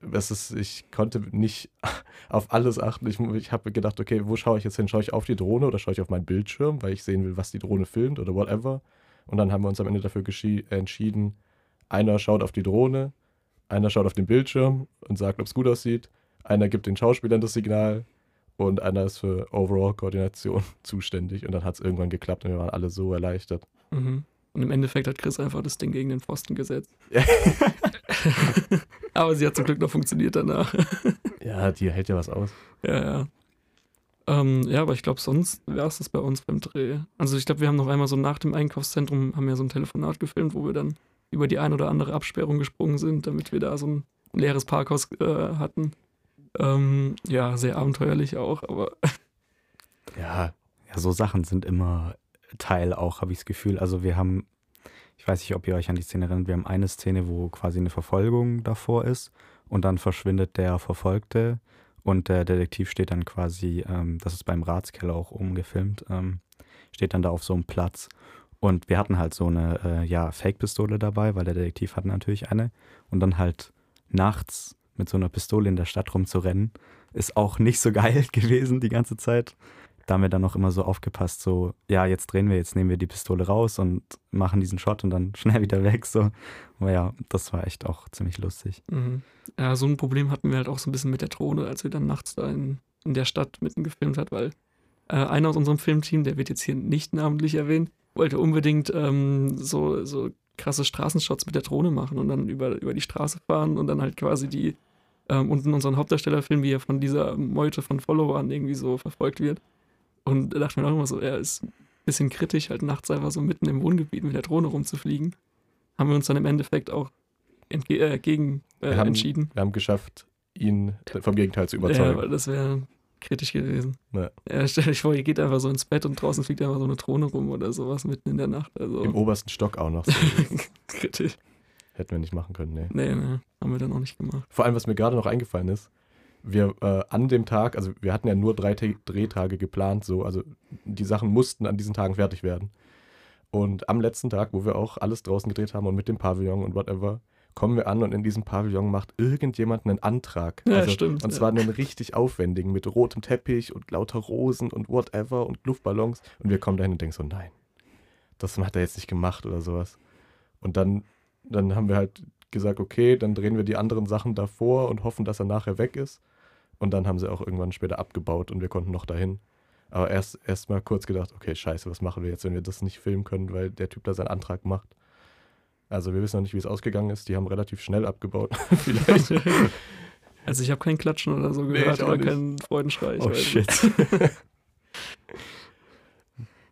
das ist, ich konnte nicht auf alles achten. Ich, ich habe gedacht, okay, wo schaue ich jetzt hin? Schaue ich auf die Drohne oder schaue ich auf meinen Bildschirm, weil ich sehen will, was die Drohne filmt oder whatever. Und dann haben wir uns am Ende dafür entschieden, einer schaut auf die Drohne, einer schaut auf den Bildschirm und sagt, ob es gut aussieht, einer gibt den Schauspielern das Signal und einer ist für Overall-Koordination zuständig. Und dann hat es irgendwann geklappt und wir waren alle so erleichtert. Mhm. Und im Endeffekt hat Chris einfach das Ding gegen den Pfosten gesetzt. Aber sie hat zum Glück noch funktioniert danach. Ja, die hält ja was aus. Ja, ja. Ähm, ja, aber ich glaube, sonst wäre es das bei uns beim Dreh. Also ich glaube, wir haben noch einmal so nach dem Einkaufszentrum, haben wir so ein Telefonat gefilmt, wo wir dann über die ein oder andere Absperrung gesprungen sind, damit wir da so ein leeres Parkhaus äh, hatten. Ähm, ja, sehr abenteuerlich auch, aber Ja, Ja, so Sachen sind immer Teil auch, habe ich das Gefühl. Also wir haben, ich weiß nicht, ob ihr euch an die Szene erinnert, wir haben eine Szene, wo quasi eine Verfolgung davor ist und dann verschwindet der Verfolgte und der Detektiv steht dann quasi, ähm, das ist beim Ratskeller auch umgefilmt, ähm, steht dann da auf so einem Platz. Und wir hatten halt so eine, äh, ja, Fake-Pistole dabei, weil der Detektiv hat natürlich eine. Und dann halt nachts mit so einer Pistole in der Stadt rumzurennen, ist auch nicht so geil gewesen die ganze Zeit da haben wir dann noch immer so aufgepasst, so, ja, jetzt drehen wir, jetzt nehmen wir die Pistole raus und machen diesen Shot und dann schnell wieder weg, so. Aber ja, das war echt auch ziemlich lustig. Mhm. Ja, so ein Problem hatten wir halt auch so ein bisschen mit der Drohne, als wir dann nachts da in, in der Stadt mitten gefilmt hat, weil äh, einer aus unserem Filmteam, der wird jetzt hier nicht namentlich erwähnt, wollte unbedingt ähm, so, so krasse Straßenshots mit der Drohne machen und dann über, über die Straße fahren und dann halt quasi die ähm, unten unseren Hauptdarsteller filmen, wie er von dieser Meute von Followern irgendwie so verfolgt wird. Und da dachte ich mir auch immer so, er ist ein bisschen kritisch, halt nachts einfach so mitten im Wohngebiet mit der Drohne rumzufliegen. Haben wir uns dann im Endeffekt auch entge äh, gegen äh, Wir haben- entschieden. wir haben geschafft, ihn vom Gegenteil zu Ja, überzeugen. weil das wäre kritisch gewesen. Ja. Ja, stell dich vor, ihr geht einfach so ins Bett und draußen fliegt einfach so eine Drohne rum oder sowas mitten in der Nacht. Also Im obersten Stock auch noch. So. kritisch. Hätten wir nicht machen können, nee. Nee, nee, haben wir dann auch nicht gemacht. Vor allem, was mir gerade noch eingefallen ist, wir äh, an dem Tag, also wir hatten ja nur drei Ta Drehtage geplant, so, also die Sachen mussten an diesen Tagen fertig werden. Und am letzten Tag, wo wir auch alles draußen gedreht haben und mit dem Pavillon und whatever, kommen wir an und in diesem Pavillon macht irgendjemand einen Antrag. Ja, also, stimmt, Und ja. zwar einen richtig aufwendigen mit rotem Teppich und lauter Rosen und whatever und Luftballons. Und wir kommen dahin und denken so, nein, das hat er jetzt nicht gemacht oder sowas. Und dann, dann haben wir halt gesagt, okay, dann drehen wir die anderen Sachen davor und hoffen, dass er nachher weg ist. Und dann haben sie auch irgendwann später abgebaut und wir konnten noch dahin. Aber erst, erst mal kurz gedacht, okay, scheiße, was machen wir jetzt, wenn wir das nicht filmen können, weil der Typ da seinen Antrag macht. Also wir wissen noch nicht, wie es ausgegangen ist. Die haben relativ schnell abgebaut. Vielleicht. Also ich habe kein Klatschen oder so Nee, gehört auch oder nicht. keinen Freudenschrei. Oh weiß shit.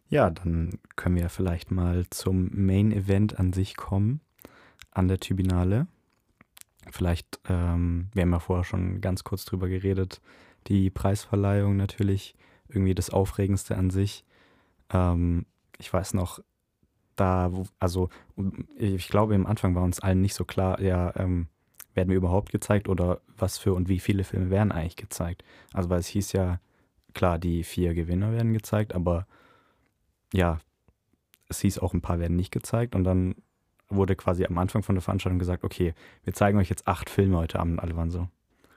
ja, dann können wir vielleicht mal zum Main Event an sich kommen, an der Tribunale. Vielleicht, ähm, wir haben ja vorher schon ganz kurz drüber geredet, die Preisverleihung natürlich, irgendwie das Aufregendste an sich. Ähm, ich weiß noch, da, also ich glaube, am Anfang war uns allen nicht so klar, ja, ähm, werden wir überhaupt gezeigt oder was für und wie viele Filme werden eigentlich gezeigt. Also weil es hieß ja, klar, die vier Gewinner werden gezeigt, aber ja, es hieß auch, ein paar werden nicht gezeigt und dann wurde quasi am Anfang von der Veranstaltung gesagt, okay, wir zeigen euch jetzt acht Filme heute Abend. Alle waren so,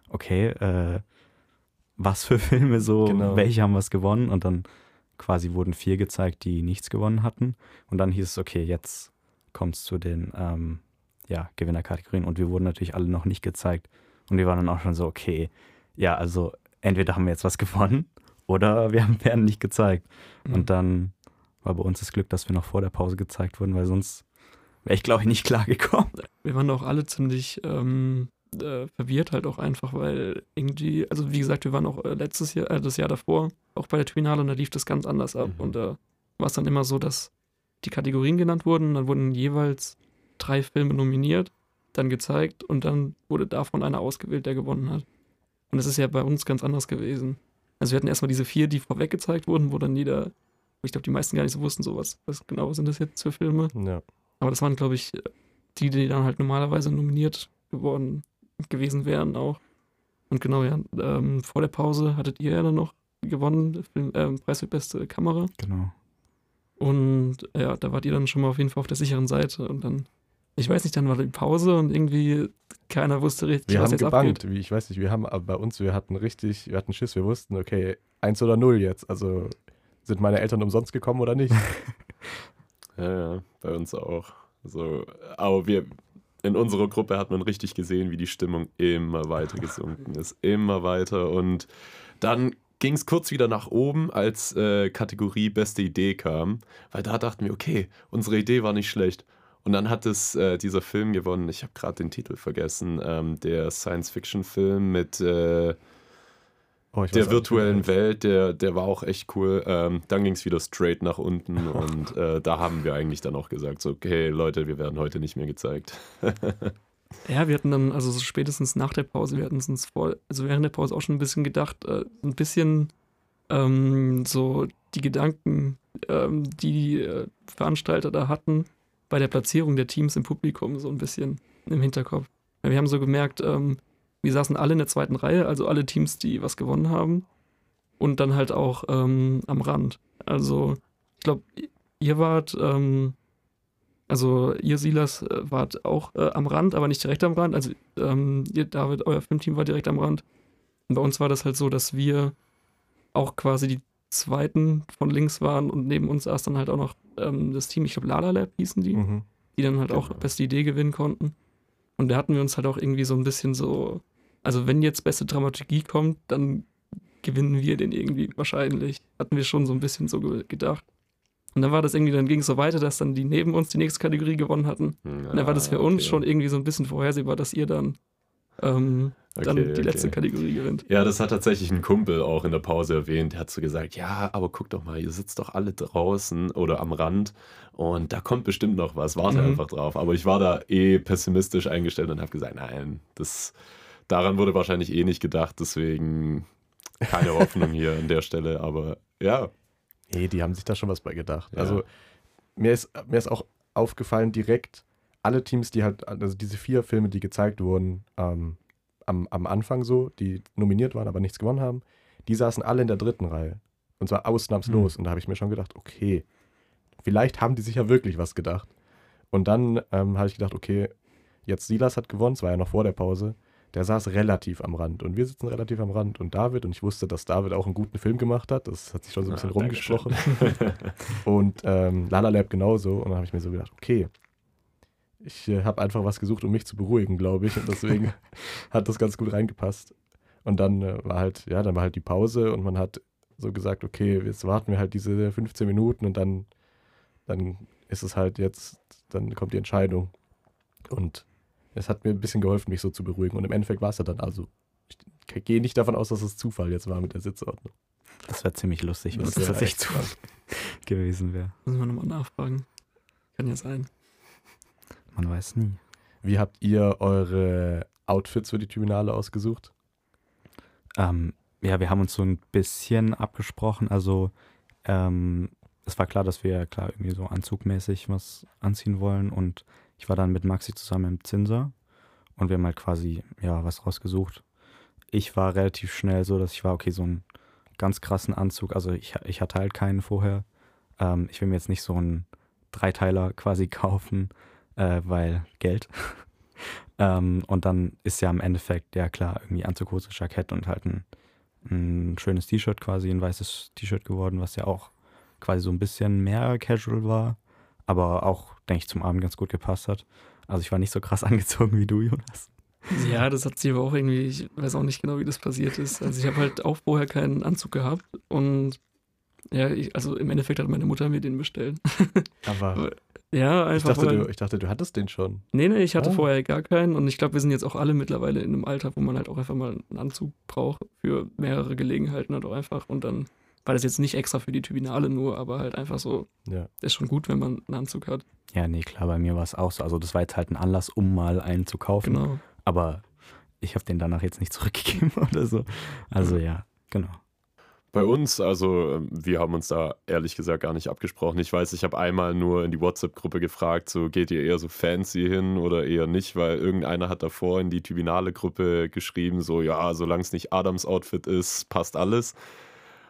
okay, äh, was für Filme so, genau. welche haben was gewonnen und dann quasi wurden vier gezeigt, die nichts gewonnen hatten. Und dann hieß es, okay, jetzt kommt es zu den ähm, ja, Gewinnerkategorien. Und wir wurden natürlich alle noch nicht gezeigt. Und wir waren dann auch schon so, okay, ja, also entweder haben wir jetzt was gewonnen oder wir haben, werden nicht gezeigt. Mhm. Und dann war bei uns das Glück, dass wir noch vor der Pause gezeigt wurden, weil sonst wäre ich, glaube ich, nicht klar gekommen. Wir waren auch alle ziemlich ähm, äh, verwirrt halt auch einfach, weil irgendwie, also wie gesagt, wir waren auch äh, letztes Jahr, äh, das Jahr davor, auch bei der Twinale und da lief das ganz anders ab. Mhm. Und da war es dann immer so, dass die Kategorien genannt wurden, dann wurden jeweils drei Filme nominiert, dann gezeigt und dann wurde davon einer ausgewählt, der gewonnen hat. Und das ist ja bei uns ganz anders gewesen. Also wir hatten erstmal diese vier, die vorweg gezeigt wurden, wo dann jeder, ich glaube, die meisten gar nicht so wussten, so was, was genau sind das jetzt für Filme. Ja. Aber das waren, glaube ich, die, die dann halt normalerweise nominiert geworden gewesen wären auch. Und genau, ja, ähm, vor der Pause hattet ihr ja dann noch gewonnen, Film, äh, Preis für beste Kamera. Genau. Und ja, da wart ihr dann schon mal auf jeden Fall auf der sicheren Seite und dann, ich weiß nicht, dann war die Pause und irgendwie keiner wusste richtig, wir was haben jetzt gebankt, abgeht. Ich weiß nicht, wir haben aber bei uns, wir hatten richtig, wir hatten Schiss, wir wussten, okay, eins oder null jetzt, also sind meine Eltern umsonst gekommen oder nicht? ja, ja, bei uns auch. So, aber wir, in unserer Gruppe hat man richtig gesehen, wie die Stimmung immer weiter gesunken ist. Immer weiter. Und dann ging es kurz wieder nach oben, als äh, Kategorie beste Idee kam. Weil da dachten wir, okay, unsere Idee war nicht schlecht. Und dann hat es äh, dieser Film gewonnen, ich habe gerade den Titel vergessen, ähm, der Science-Fiction-Film mit äh, Oh, der virtuellen auch, Welt, der, der war auch echt cool. Ähm, dann ging es wieder straight nach unten und äh, da haben wir eigentlich dann auch gesagt, so, okay, Leute, wir werden heute nicht mehr gezeigt. ja, wir hatten dann, also so spätestens nach der Pause, wir hatten uns vor, also während der Pause auch schon ein bisschen gedacht, äh, ein bisschen ähm, so die Gedanken, ähm, die die äh, Veranstalter da hatten, bei der Platzierung der Teams im Publikum so ein bisschen im Hinterkopf. Wir haben so gemerkt, ähm, wir saßen alle in der zweiten Reihe, also alle Teams, die was gewonnen haben. Und dann halt auch ähm, am Rand. Also, ich glaube, ihr wart, ähm, also ihr Silas äh, wart auch äh, am Rand, aber nicht direkt am Rand. Also ähm, ihr David, euer Filmteam war direkt am Rand. Und bei uns war das halt so, dass wir auch quasi die zweiten von links waren und neben uns saß dann halt auch noch ähm, das Team, ich glaube Lala Lab hießen die, mhm. die dann halt genau. auch beste Idee gewinnen konnten. Und da hatten wir uns halt auch irgendwie so ein bisschen so, also wenn jetzt beste Dramaturgie kommt, dann gewinnen wir den irgendwie wahrscheinlich. Hatten wir schon so ein bisschen so gedacht. Und dann war das irgendwie, dann ging es so weiter, dass dann die neben uns die nächste Kategorie gewonnen hatten. Ja, und dann war das für okay. uns schon irgendwie so ein bisschen vorhersehbar, dass ihr dann ähm, okay, dann die okay. letzte Kategorie gewinnt. Ja, das hat tatsächlich ein Kumpel auch in der Pause erwähnt. Der hat so gesagt, ja, aber guck doch mal, ihr sitzt doch alle draußen oder am Rand und da kommt bestimmt noch was. Warte mhm. einfach drauf. Aber ich war da eh pessimistisch eingestellt und habe gesagt, nein, das, daran wurde wahrscheinlich eh nicht gedacht. Deswegen keine Hoffnung hier an der Stelle. Aber ja. Nee, die haben sich da schon was bei gedacht. Ja. Also mir ist, mir ist auch aufgefallen, direkt alle Teams, die halt, also diese vier Filme, die gezeigt wurden, ähm, am, am Anfang so, die nominiert waren, aber nichts gewonnen haben, die saßen alle in der dritten Reihe. Und zwar ausnahmslos. Mhm. Und da habe ich mir schon gedacht, okay, vielleicht haben die sich ja wirklich was gedacht. Und dann ähm, habe ich gedacht, okay, jetzt Silas hat gewonnen, es war ja noch vor der Pause. Der saß relativ am Rand und wir sitzen relativ am Rand. Und David, und ich wusste, dass David auch einen guten Film gemacht hat, das hat sich schon so ein bisschen ah, rumgesprochen. und ähm, Lala Lab genauso. Und dann habe ich mir so gedacht, okay, ich äh, habe einfach was gesucht, um mich zu beruhigen, glaube ich. Und deswegen hat das ganz gut reingepasst. Und dann äh, war halt, ja, dann war halt die Pause und man hat so gesagt, okay, jetzt warten wir halt diese 15 Minuten und dann, dann ist es halt jetzt, dann kommt die Entscheidung. Und es hat mir ein bisschen geholfen, mich so zu beruhigen. Und im Endeffekt war es ja dann also. Ich gehe nicht davon aus, dass es Zufall jetzt war mit der Sitzordnung. Das wäre ziemlich lustig, wenn es tatsächlich Zufall gewesen wäre. Müssen wir nochmal nachfragen. Kann ja sein. Man weiß nie. Wie habt ihr eure Outfits für die Tribunale ausgesucht? Ähm, ja, wir haben uns so ein bisschen abgesprochen. Also ähm, es war klar, dass wir klar irgendwie so anzugmäßig was anziehen wollen. Und ich war dann mit Maxi zusammen im Zinser und wir haben halt quasi ja was rausgesucht. Ich war relativ schnell so, dass ich war, okay, so einen ganz krassen Anzug. Also ich, ich hatte halt keinen vorher. Ähm, ich will mir jetzt nicht so einen Dreiteiler quasi kaufen, äh, weil Geld. ähm, und dann ist ja im Endeffekt, ja klar, irgendwie Anzug, Hose, Jackett und halt ein, ein schönes T-Shirt quasi, ein weißes T-Shirt geworden, was ja auch quasi so ein bisschen mehr casual war, aber auch, denke ich, zum Abend ganz gut gepasst hat. Also ich war nicht so krass angezogen wie du, Jonas. Ja, das hat sich aber auch irgendwie, ich weiß auch nicht genau, wie das passiert ist. Also ich habe halt auch vorher keinen Anzug gehabt und ja, ich, also im Endeffekt hat meine Mutter mir den bestellt. Aber ja, einfach. ich dachte, weil, du, ich dachte, du hattest den schon. nee, nee, ich hatte Ah. vorher gar keinen und ich glaube, wir sind jetzt auch alle mittlerweile in einem Alter, wo man halt auch einfach mal einen Anzug braucht für mehrere Gelegenheiten halt auch einfach und dann war das jetzt nicht extra für die Tribunale nur, aber halt einfach so, Ja. ist schon gut, wenn man einen Anzug hat. Ja, nee, klar, bei mir war es auch so. Also das war jetzt halt ein Anlass, um mal einen zu kaufen. Genau. Aber ich habe den danach jetzt nicht zurückgegeben oder so. Also ja, genau. Bei uns, also wir haben uns da ehrlich gesagt gar nicht abgesprochen. Ich weiß, ich habe einmal nur in die WhatsApp-Gruppe gefragt, so geht ihr eher so fancy hin oder eher nicht, weil irgendeiner hat davor in die Tribunale-Gruppe geschrieben, so ja, solange es nicht Adams Outfit ist, passt alles.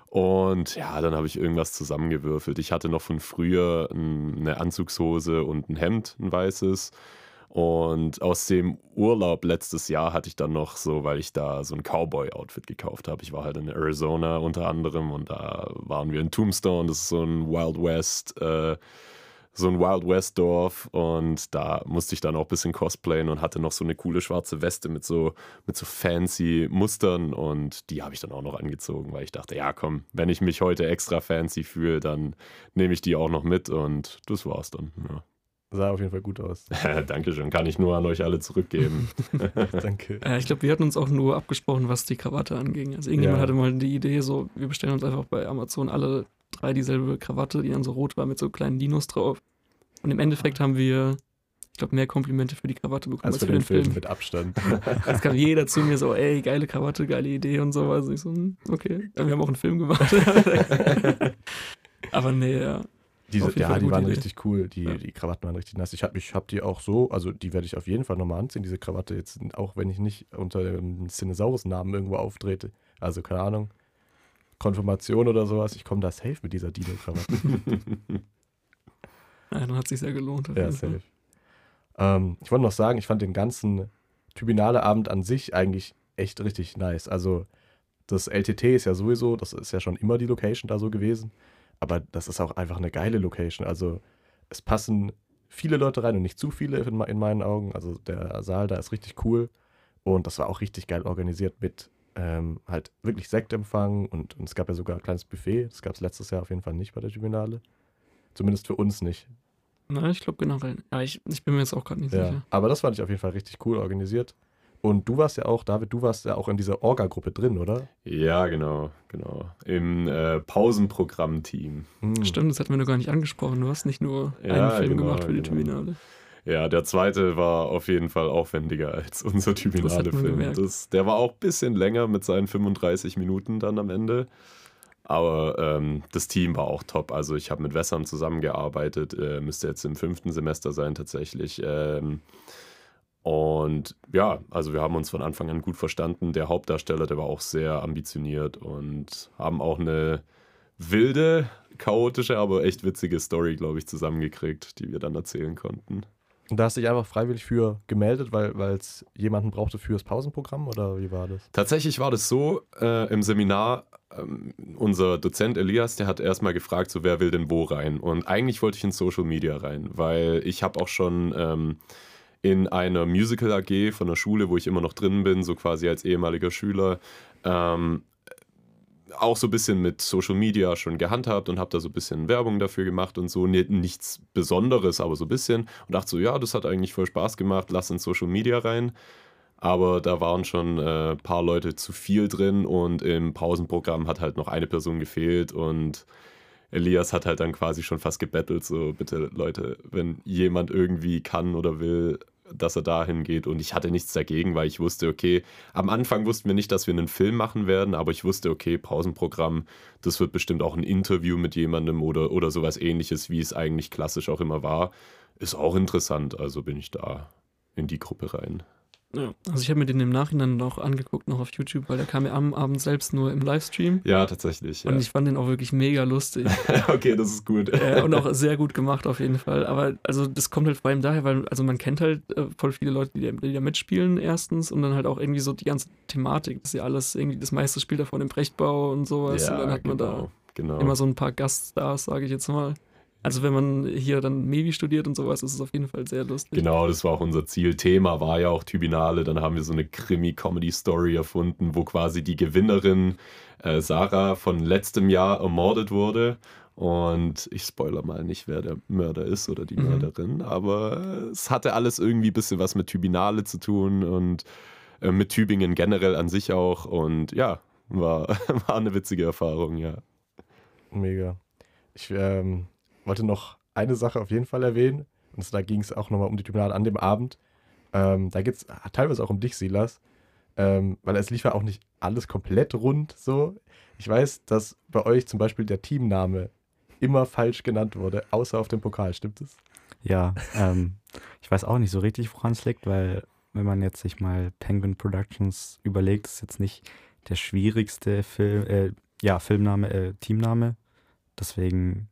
Und ja, dann habe ich irgendwas zusammengewürfelt. Ich hatte noch von früher ein- eine Anzugshose und ein Hemd, ein weißes. Und aus dem Urlaub letztes Jahr hatte ich dann noch so, weil ich da so ein Cowboy-Outfit gekauft habe. Ich war halt in Arizona unter anderem und da waren wir in Tombstone. Das ist so ein Wild West, äh, so ein Wild West Dorf. Und da musste ich dann auch ein bisschen cosplayen und hatte noch so eine coole schwarze Weste mit so, mit so fancy Mustern. Und die habe ich dann auch noch angezogen, weil ich dachte, ja komm, wenn ich mich heute extra fancy fühle, dann nehme ich die auch noch mit. Und das war's dann. Ja. Sah auf jeden Fall gut aus. Dankeschön, kann ich nur an euch alle zurückgeben. Danke. Äh, ich glaube, wir hatten uns auch nur abgesprochen, was die Krawatte anging. Also irgendjemand Ja. hatte mal die Idee, so, wir bestellen uns einfach bei Amazon alle drei dieselbe Krawatte, die dann so rot war mit so kleinen Dinos drauf. Und im Endeffekt haben wir, ich glaube, mehr Komplimente für die Krawatte bekommen Als für den Film mit Abstand. Es kam jeder zu mir so, ey, geile Krawatte, geile Idee und so. Also ich so, hm, okay. Wir haben auch einen Film gemacht. Aber nee, ja. Diese, ja, die waren Idee. richtig cool. Die, Ja. die Krawatten waren richtig nice. Ich habe ich hab die auch so, also die werde ich auf jeden Fall nochmal anziehen, diese Krawatte jetzt, auch wenn ich nicht unter dem Cinesaurus-Namen irgendwo auftrete. Also keine Ahnung, Konfirmation oder sowas. Ich komme da safe mit dieser Dino-Krawatte. ja, dann hat sich sehr gelohnt. ja, safe. Ähm, ich wollte noch sagen, ich fand den ganzen Tribunale-Abend an sich eigentlich echt richtig nice. Also das LTT ist ja sowieso, das ist ja schon immer die Location da so gewesen. Aber das ist auch einfach eine geile Location. Also es passen viele Leute rein und nicht zu viele in, in meinen Augen. Also der Saal da ist richtig cool. Und das war auch richtig geil organisiert mit ähm, halt wirklich Sektempfang und, und es gab ja sogar ein kleines Buffet. Das gab es letztes Jahr auf jeden Fall nicht bei der Tribunale. Zumindest für uns nicht. Na, ich glaube generell. Ja, ich, ich bin mir jetzt auch gerade nicht Ja, sicher. aber das fand ich auf jeden Fall richtig cool organisiert. Und du warst ja auch, David, du warst ja auch in dieser Orga-Gruppe drin, oder? ja, genau, genau. Im äh, Pausenprogramm-Team. Hm. Stimmt, das hatten wir noch gar nicht angesprochen. Du hast nicht nur Ja, einen Film genau, gemacht für die genau. Tribunale. Ja, der zweite war auf jeden Fall aufwendiger als unser Tribunale-Film. der war auch ein bisschen länger mit seinen 35 Minuten dann am Ende. Aber ähm, das Team war auch top. Also ich habe mit Wessam zusammengearbeitet, äh, müsste jetzt im fünften Semester sein tatsächlich. Ähm, und ja, also wir haben uns von Anfang an gut verstanden. Der Hauptdarsteller, der war auch sehr ambitioniert und haben auch eine wilde, chaotische, aber echt witzige Story, glaube ich, zusammengekriegt, die wir dann erzählen konnten. Und da hast du dich einfach freiwillig für gemeldet, weil es jemanden brauchte fürs Pausenprogramm oder wie war das? Tatsächlich war das so äh, im Seminar, ähm, unser Dozent Elias, der hat erstmal gefragt, so wer will denn wo rein? Und eigentlich wollte ich in Social Media rein, weil ich habe auch schon ähm, in einer Musical AG von der Schule, wo ich immer noch drin bin, so quasi als ehemaliger Schüler, ähm, auch so ein bisschen mit Social Media schon gehandhabt und habe da so ein bisschen Werbung dafür gemacht und so. Ni- Nichts Besonderes, aber so ein bisschen. Und dachte so, ja, das hat eigentlich voll Spaß gemacht, lass in Social Media rein. Aber da waren schon ein äh, paar Leute zu viel drin und im Pausenprogramm hat halt noch eine Person gefehlt und Elias hat halt dann quasi schon fast gebettelt, so bitte Leute, wenn jemand irgendwie kann oder will, dass er dahin geht. Und ich hatte nichts dagegen, weil ich wusste, okay, am Anfang wussten wir nicht, dass wir einen Film machen werden, aber ich wusste, okay, Pausenprogramm, das wird bestimmt auch ein Interview mit jemandem oder, oder sowas ähnliches, wie es eigentlich klassisch auch immer war. Ist auch interessant, also bin ich da in die Gruppe rein. Ja, also ich habe mir den im Nachhinein noch angeguckt, noch auf YouTube, weil der kam ja am Abend selbst nur im Livestream. Ja, tatsächlich. Ja. Und ich fand den auch wirklich mega lustig. okay, das ist gut. Äh, und auch sehr gut gemacht auf jeden Fall. Aber also das kommt halt vor allem daher, weil also man kennt halt äh, voll viele Leute, die, die da mitspielen erstens und dann halt auch irgendwie so die ganze Thematik, das ist ja alles irgendwie, das meiste spielt davon im Brechtbau und sowas. Ja, und dann hat man da genau, genau. immer so ein paar Gaststars, sage ich jetzt mal. Also wenn man hier dann Mevi studiert und sowas, ist es auf jeden Fall sehr lustig. Genau, das war auch unser Ziel. Thema war ja auch Tubinale. Dann haben wir so eine Krimi-Comedy-Story erfunden, wo quasi die Gewinnerin äh, Sarah von letztem Jahr ermordet wurde. Und ich spoiler mal nicht, wer der Mörder ist oder die Mhm. Mörderin, aber es hatte alles irgendwie ein bisschen was mit Tübinale zu tun und äh, mit Tübingen generell an sich auch. Und ja, war, war eine witzige Erfahrung, ja. Mega. Ich ähm, wollte noch eine Sache auf jeden Fall erwähnen. Und da ging es auch nochmal um die Tribunale an dem Abend. Ähm, da geht es teilweise auch um dich, Silas. Ähm, weil es lief ja auch nicht alles komplett rund so. Ich weiß, dass bei euch zum Beispiel der Teamname immer falsch genannt wurde, außer auf dem Pokal. Stimmt es? Ja, ähm, ich weiß auch nicht so richtig, woran es liegt, weil wenn man jetzt sich mal Penguin Productions überlegt, ist jetzt nicht der schwierigste Film, äh, ja, Filmname, äh, Teamname. Deswegen,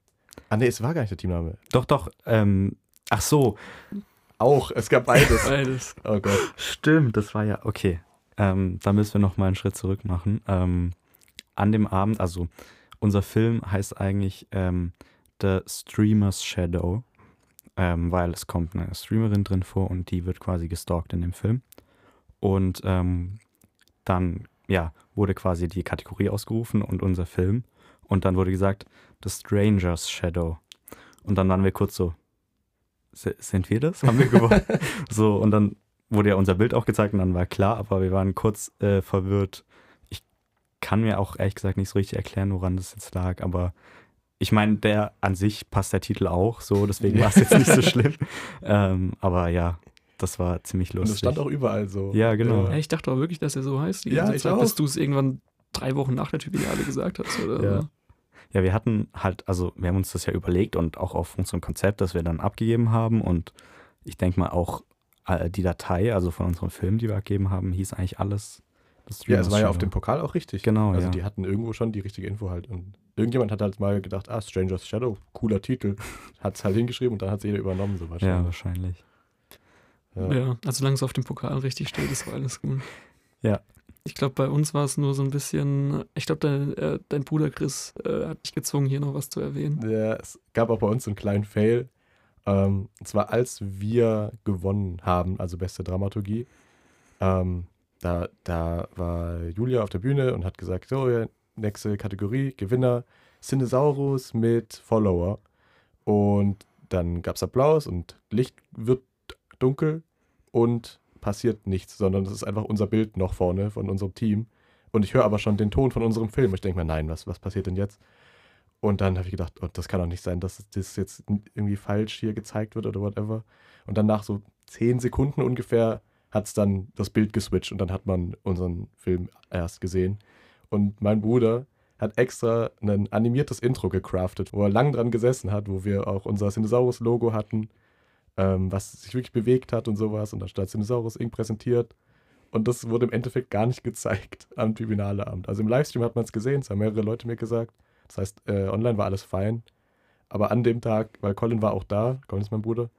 Ah, nee, es war gar nicht der Teamname. doch, doch, ähm, ach so, Auch, es gab beides. Beides. oh Gott. Stimmt, das war ja, okay. Ähm, da müssen wir noch mal einen Schritt zurück machen. Ähm, an dem Abend, also unser Film heißt eigentlich ähm, The Streamer's Shadow, ähm, weil es kommt eine Streamerin drin vor und die wird quasi gestalkt in dem Film. Und ähm, dann, ja, wurde quasi die Kategorie ausgerufen und unser Film. Und dann wurde gesagt, The Stranger's Shadow. Und dann waren wir kurz so, "S- sind wir das? Haben wir gewonnen? so, und dann wurde ja unser Bild auch gezeigt und dann war klar, aber wir waren kurz äh, verwirrt. Ich kann mir auch ehrlich gesagt nicht so richtig erklären, woran das jetzt lag, aber ich meine, der an sich passt der Titel auch so, deswegen war es jetzt nicht so schlimm. Ähm, aber ja, das war ziemlich Und lustig. es stand auch überall so. Ja, genau. Ja, ich dachte auch wirklich, dass er so heißt. Die Ja, ganze ich Zeit, auch. bis du es irgendwann drei Wochen nach der Tribunale gesagt hast. Oder Ja. Ja, wir hatten halt, also wir haben uns das ja überlegt und auch auf unserem Konzept, das wir dann abgegeben haben und ich denke mal auch äh, die Datei, also von unserem Film, die wir abgegeben haben, hieß eigentlich alles. das Ja, es war ja auf dem. Pokal auch richtig. Genau, Also ja. die hatten irgendwo schon die richtige Info halt. Und irgendjemand hat halt mal gedacht, ah, Stranger's Shadow, cooler Titel. Hat es halt hingeschrieben und dann hat es jeder übernommen, so Ja, wahrscheinlich. wahrscheinlich. Ja. Ja, also solange es auf dem Pokal richtig steht, ist alles gut. Ja. Ich glaube, bei uns war es nur so ein bisschen. Ich glaube, dein, äh, dein Bruder Chris äh, hat dich gezwungen, hier noch was zu erwähnen. Ja, es gab auch bei uns einen kleinen Fail. Ähm, und zwar, als wir gewonnen haben, also beste Dramaturgie, ähm, da, da war Julia auf der Bühne und hat gesagt: So, nächste Kategorie, Gewinner, Cinesaurus mit Follower. Und dann gab es Applaus und Licht wird dunkel und passiert nichts, sondern es ist einfach unser Bild noch vorne von unserem Team. Und ich höre aber schon den Ton von unserem Film. Ich denke mir, nein, was, was passiert denn jetzt? Und dann habe ich gedacht, oh, das kann doch nicht sein, dass das jetzt irgendwie falsch hier gezeigt wird oder whatever. Und dann nach so zehn Sekunden ungefähr hat es dann das Bild geswitcht und dann hat man unseren Film erst gesehen. Und mein Bruder hat extra ein animiertes Intro gecraftet, wo er lang dran gesessen hat, wo wir auch unser Cinesaurus-Logo hatten, ähm, was sich wirklich bewegt hat und sowas. Und da stand Cinesaurus Inc. präsentiert. Und das wurde im Endeffekt gar nicht gezeigt am Tribunaleabend. Also im Livestream hat man es gesehen, es haben mehrere Leute mir gesagt. Das heißt, äh, online war alles fein. Aber an dem Tag, weil Colin war auch da, Colin ist mein Bruder,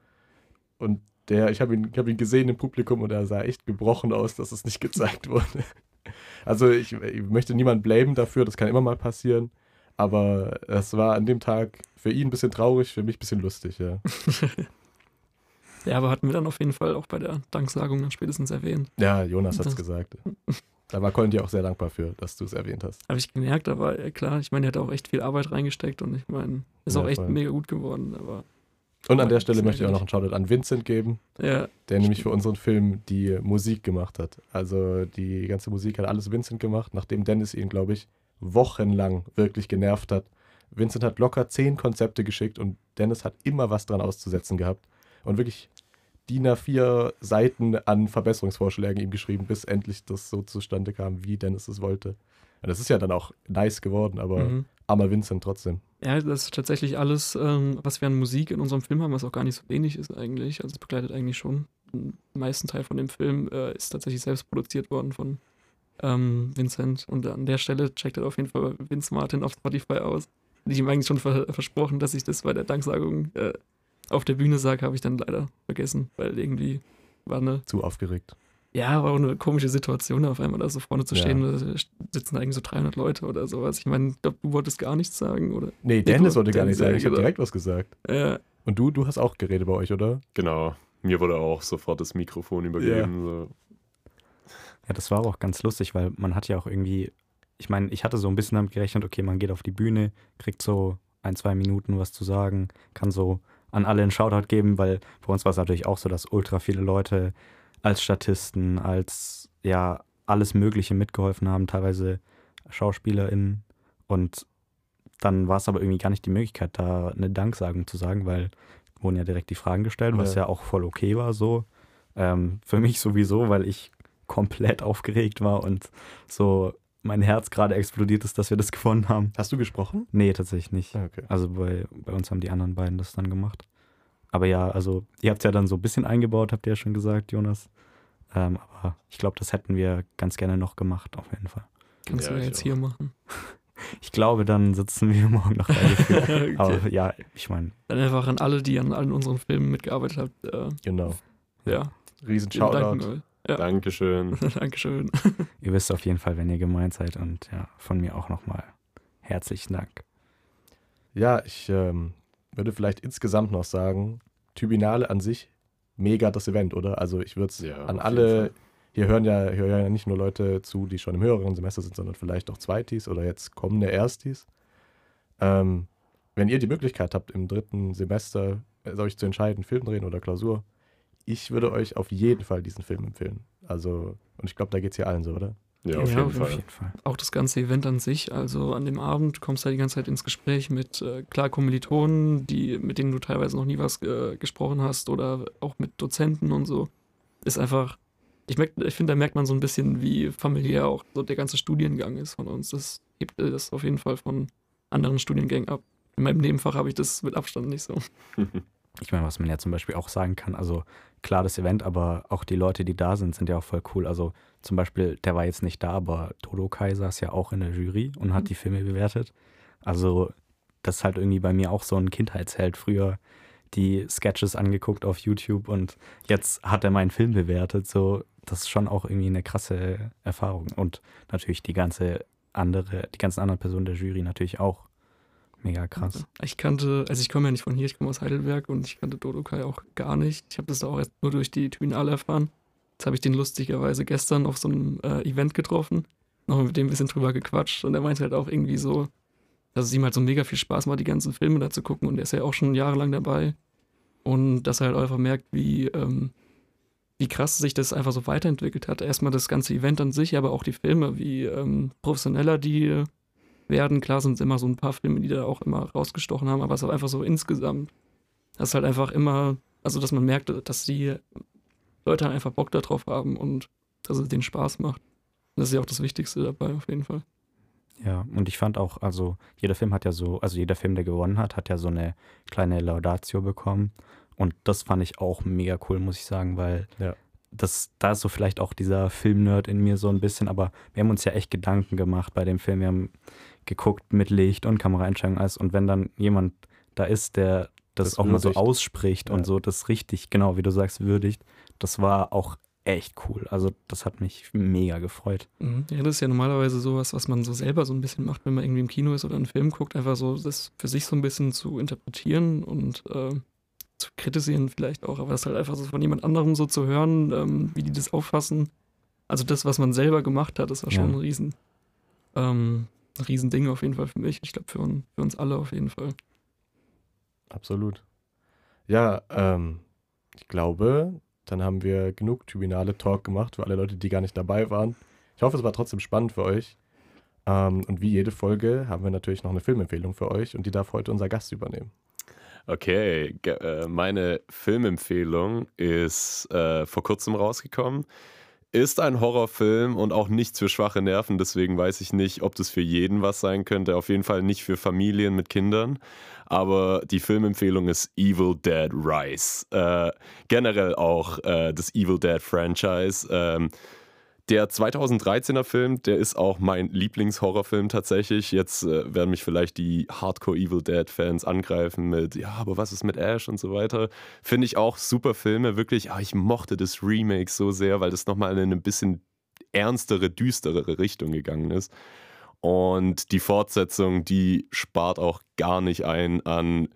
und der, ich habe ihn, hab ihn gesehen im Publikum und er sah echt gebrochen aus, dass es nicht gezeigt wurde. Also ich, ich möchte niemanden blamen dafür, das kann immer mal passieren. Aber es war an dem Tag für ihn ein bisschen traurig, für mich ein bisschen lustig, ja. Ja, aber hatten wir dann auf jeden Fall auch bei der Danksagung dann spätestens erwähnt. Ja, Jonas hat es gesagt. Da war Colin dir auch sehr dankbar für, dass du es erwähnt hast. Habe ich gemerkt, aber äh, klar, ich meine, er hat auch echt viel Arbeit reingesteckt und ich meine, ist Ja, auch echt voll. mega gut geworden. Aber Und an der Stelle möchte ich auch noch einen Shoutout an Vincent geben, ja, der nämlich Stimmt. für unseren Film die Musik gemacht hat. Also die ganze Musik hat alles Vincent gemacht, nachdem Dennis ihn, glaube ich, wochenlang wirklich genervt hat. Vincent hat locker zehn Konzepte geschickt und Dennis hat immer was dran auszusetzen gehabt. Und wirklich DIN A4 Seiten an Verbesserungsvorschlägen ihm geschrieben, bis endlich das so zustande kam, wie Dennis es wollte. Und das ist ja dann auch nice geworden, aber Mhm. armer Vincent trotzdem. Ja, das ist tatsächlich alles, ähm, was wir an Musik in unserem Film haben, was auch gar nicht so wenig ist eigentlich. Also es begleitet eigentlich schon den meisten Teil von dem Film, äh, ist tatsächlich selbst produziert worden von ähm, Vincent. Und an der Stelle checkt er auf jeden Fall Vince Martin auf Spotify aus. Hätte ich ihm eigentlich schon ver versprochen, dass ich das bei der Danksagung äh, auf der Bühne sage, habe ich dann leider vergessen, weil irgendwie war eine, Zu aufgeregt. ja, war auch eine komische Situation, auf einmal da so vorne zu Ja. stehen. Da sitzen eigentlich so 300 Leute oder sowas. Ich meine, du wolltest gar nichts sagen, oder? Nee, du- Dennis wollte gar Dennis, nicht sagen. ja, Ich habe direkt was gesagt. Äh, Und du, du hast auch geredet bei euch, oder? Genau. Mir wurde auch sofort das Mikrofon übergeben. So. Ja, das war auch ganz lustig, weil man hat ja auch irgendwie, ich meine, ich hatte so ein bisschen damit gerechnet, okay, man geht auf die Bühne, kriegt so ein, zwei Minuten was zu sagen, kann so an alle einen Shoutout geben, weil bei uns war es natürlich auch so, dass ultra viele Leute als Statisten, als ja, alles Mögliche mitgeholfen haben, teilweise SchauspielerInnen. Und dann war es aber irgendwie gar nicht die Möglichkeit, da eine Danksagung zu sagen, weil wurden ja direkt die Fragen gestellt, was Ja. ja auch voll okay war so. Ähm, für mich sowieso, weil ich komplett aufgeregt war und so mein Herz gerade explodiert ist, dass wir das gewonnen haben. Hast du gesprochen? Nee, tatsächlich nicht. Ah, Okay. Also bei, bei uns haben die anderen beiden das dann gemacht. Aber ja, also ihr habt es ja dann so ein bisschen eingebaut, habt ihr ja schon gesagt, Jonas. Ähm, aber ich glaube, das hätten wir ganz gerne noch gemacht, auf jeden Fall. kannst Ja, du jetzt auch. hier machen. Ich glaube, dann sitzen wir morgen noch okay. Aber ja, ich meine, Dann einfach an alle, die an allen unseren Filmen mitgearbeitet haben. Äh, Genau. ja, Riesen Shoutout. Ja, Dankeschön. Dankeschön. ihr wisst auf jeden Fall, wenn ihr gemeint seid. Und ja, von mir auch nochmal herzlichen Dank. Ja, ich ähm, würde vielleicht insgesamt noch sagen, Tribunale an sich, mega das Event, oder? Also ich würde es Ja, an alle, hier hören ja, hier hören ja nicht nur Leute zu, die schon im höheren Semester sind, sondern vielleicht auch Zweitis oder jetzt kommende Erstis. Ähm, wenn ihr die Möglichkeit habt, im dritten Semester äh, euch zu entscheiden, Film drehen oder Klausur, ich würde euch auf jeden Fall diesen Film empfehlen. Also, und ich glaube, da geht es hier allen so, oder? Ja, auf Ja, jeden auf Auf Fall. jeden Fall. Auch das ganze Event an sich, also an dem Abend kommst du ja die ganze Zeit ins Gespräch mit, äh, klar, Kommilitonen, die, mit denen du teilweise noch nie was äh, gesprochen hast oder auch mit Dozenten und so. Ist einfach, ich, merk- ich finde, da merkt man so ein bisschen, wie familiär auch so der ganze Studiengang ist von uns. Das hebt äh, das auf jeden Fall von anderen Studiengängen ab. In meinem Nebenfach habe ich das mit Abstand nicht so. Ich meine, was man ja zum Beispiel auch sagen kann, also klar das Event, aber auch die Leute, die da sind, sind ja auch voll cool. Also zum Beispiel, der war jetzt nicht da, aber Dodo Kai saß ja auch in der Jury und hat Mhm. die Filme bewertet. Also das ist halt irgendwie bei mir auch so ein Kindheitsheld. Früher die Sketches angeguckt auf YouTube und jetzt hat er meinen Film bewertet. So, das ist schon auch irgendwie eine krasse Erfahrung. Und natürlich die ganze andere, die ganzen anderen Personen der Jury natürlich auch. Mega krass. Ich kannte, also ich komme ja nicht von hier, ich komme aus Heidelberg und ich kannte Dodokai auch gar nicht. Ich habe das da auch erst nur durch die Tribunale erfahren. Jetzt habe ich den lustigerweise gestern auf so einem äh, Event getroffen, noch mit dem ein bisschen drüber gequatscht und er meinte halt auch irgendwie so, dass es ihm halt so mega viel Spaß macht, die ganzen Filme da zu gucken und er ist ja auch schon jahrelang dabei und dass er halt einfach merkt, wie, ähm, wie krass sich das einfach so weiterentwickelt hat. Erstmal das ganze Event an sich, aber auch die Filme, wie ähm, professioneller die werden. Klar sind es immer so ein paar Filme, die da auch immer rausgestochen haben, aber es ist einfach so insgesamt. Das ist halt einfach immer, also dass man merkt, dass die Leute einfach Bock darauf haben und dass es denen Spaß macht. Und das ist ja auch das Wichtigste dabei, auf jeden Fall. Ja, und ich fand auch, also jeder Film hat ja so, also jeder Film, der gewonnen hat, hat ja so eine kleine Laudatio bekommen. Und das fand ich auch mega cool, muss ich sagen, weil Ja. das, da ist so vielleicht auch dieser Filmnerd in mir so ein bisschen, aber wir haben uns ja echt Gedanken gemacht bei dem Film. Wir haben geguckt mit Licht und Kameraeinstellungen alles. Und wenn dann jemand da ist, der das, Das auch mal so ausspricht Ja. und so das richtig, genau wie du sagst, würdigt, das war auch echt cool. Also das hat mich mega gefreut. Mhm. Ja, das ist ja normalerweise sowas, was man so selber so ein bisschen macht, wenn man irgendwie im Kino ist oder einen Film guckt, einfach so das für sich so ein bisschen zu interpretieren und äh, zu kritisieren vielleicht auch, aber das halt einfach so von jemand anderem so zu hören, ähm, wie die das auffassen. Also das, was man selber gemacht hat, das war schon Ja. ein Riesen, ähm, ein Riesending auf jeden Fall für mich. Ich glaube für, un- für uns alle auf jeden Fall. Absolut. Ja, ähm, ich glaube, dann haben wir genug Tribunale Talk gemacht für alle Leute, die gar nicht dabei waren. Ich hoffe, es war trotzdem spannend für euch. Ähm, und wie jede Folge haben wir natürlich noch eine Filmempfehlung für euch und die darf heute unser Gast übernehmen. Okay, äh, meine Filmempfehlung ist äh, vor kurzem rausgekommen. Ist ein Horrorfilm und auch nichts für schwache Nerven, deswegen weiß ich nicht, ob das für jeden was sein könnte. Auf jeden Fall nicht für Familien mit Kindern. Aber die Filmempfehlung ist Evil Dead Rise. Äh, generell auch äh, das Evil Dead Franchise. Ähm, der 2013er Film, der ist auch mein Lieblingshorrorfilm tatsächlich. Jetzt äh, werden mich vielleicht die Hardcore Evil Dead Fans angreifen mit, ja, aber was ist mit Ash und so weiter. Finde ich auch super Filme, wirklich. Ah, ich mochte das Remake so sehr, weil das nochmal in eine bisschen ernstere, düsterere Richtung gegangen ist. Und die Fortsetzung, die spart auch gar nicht ein an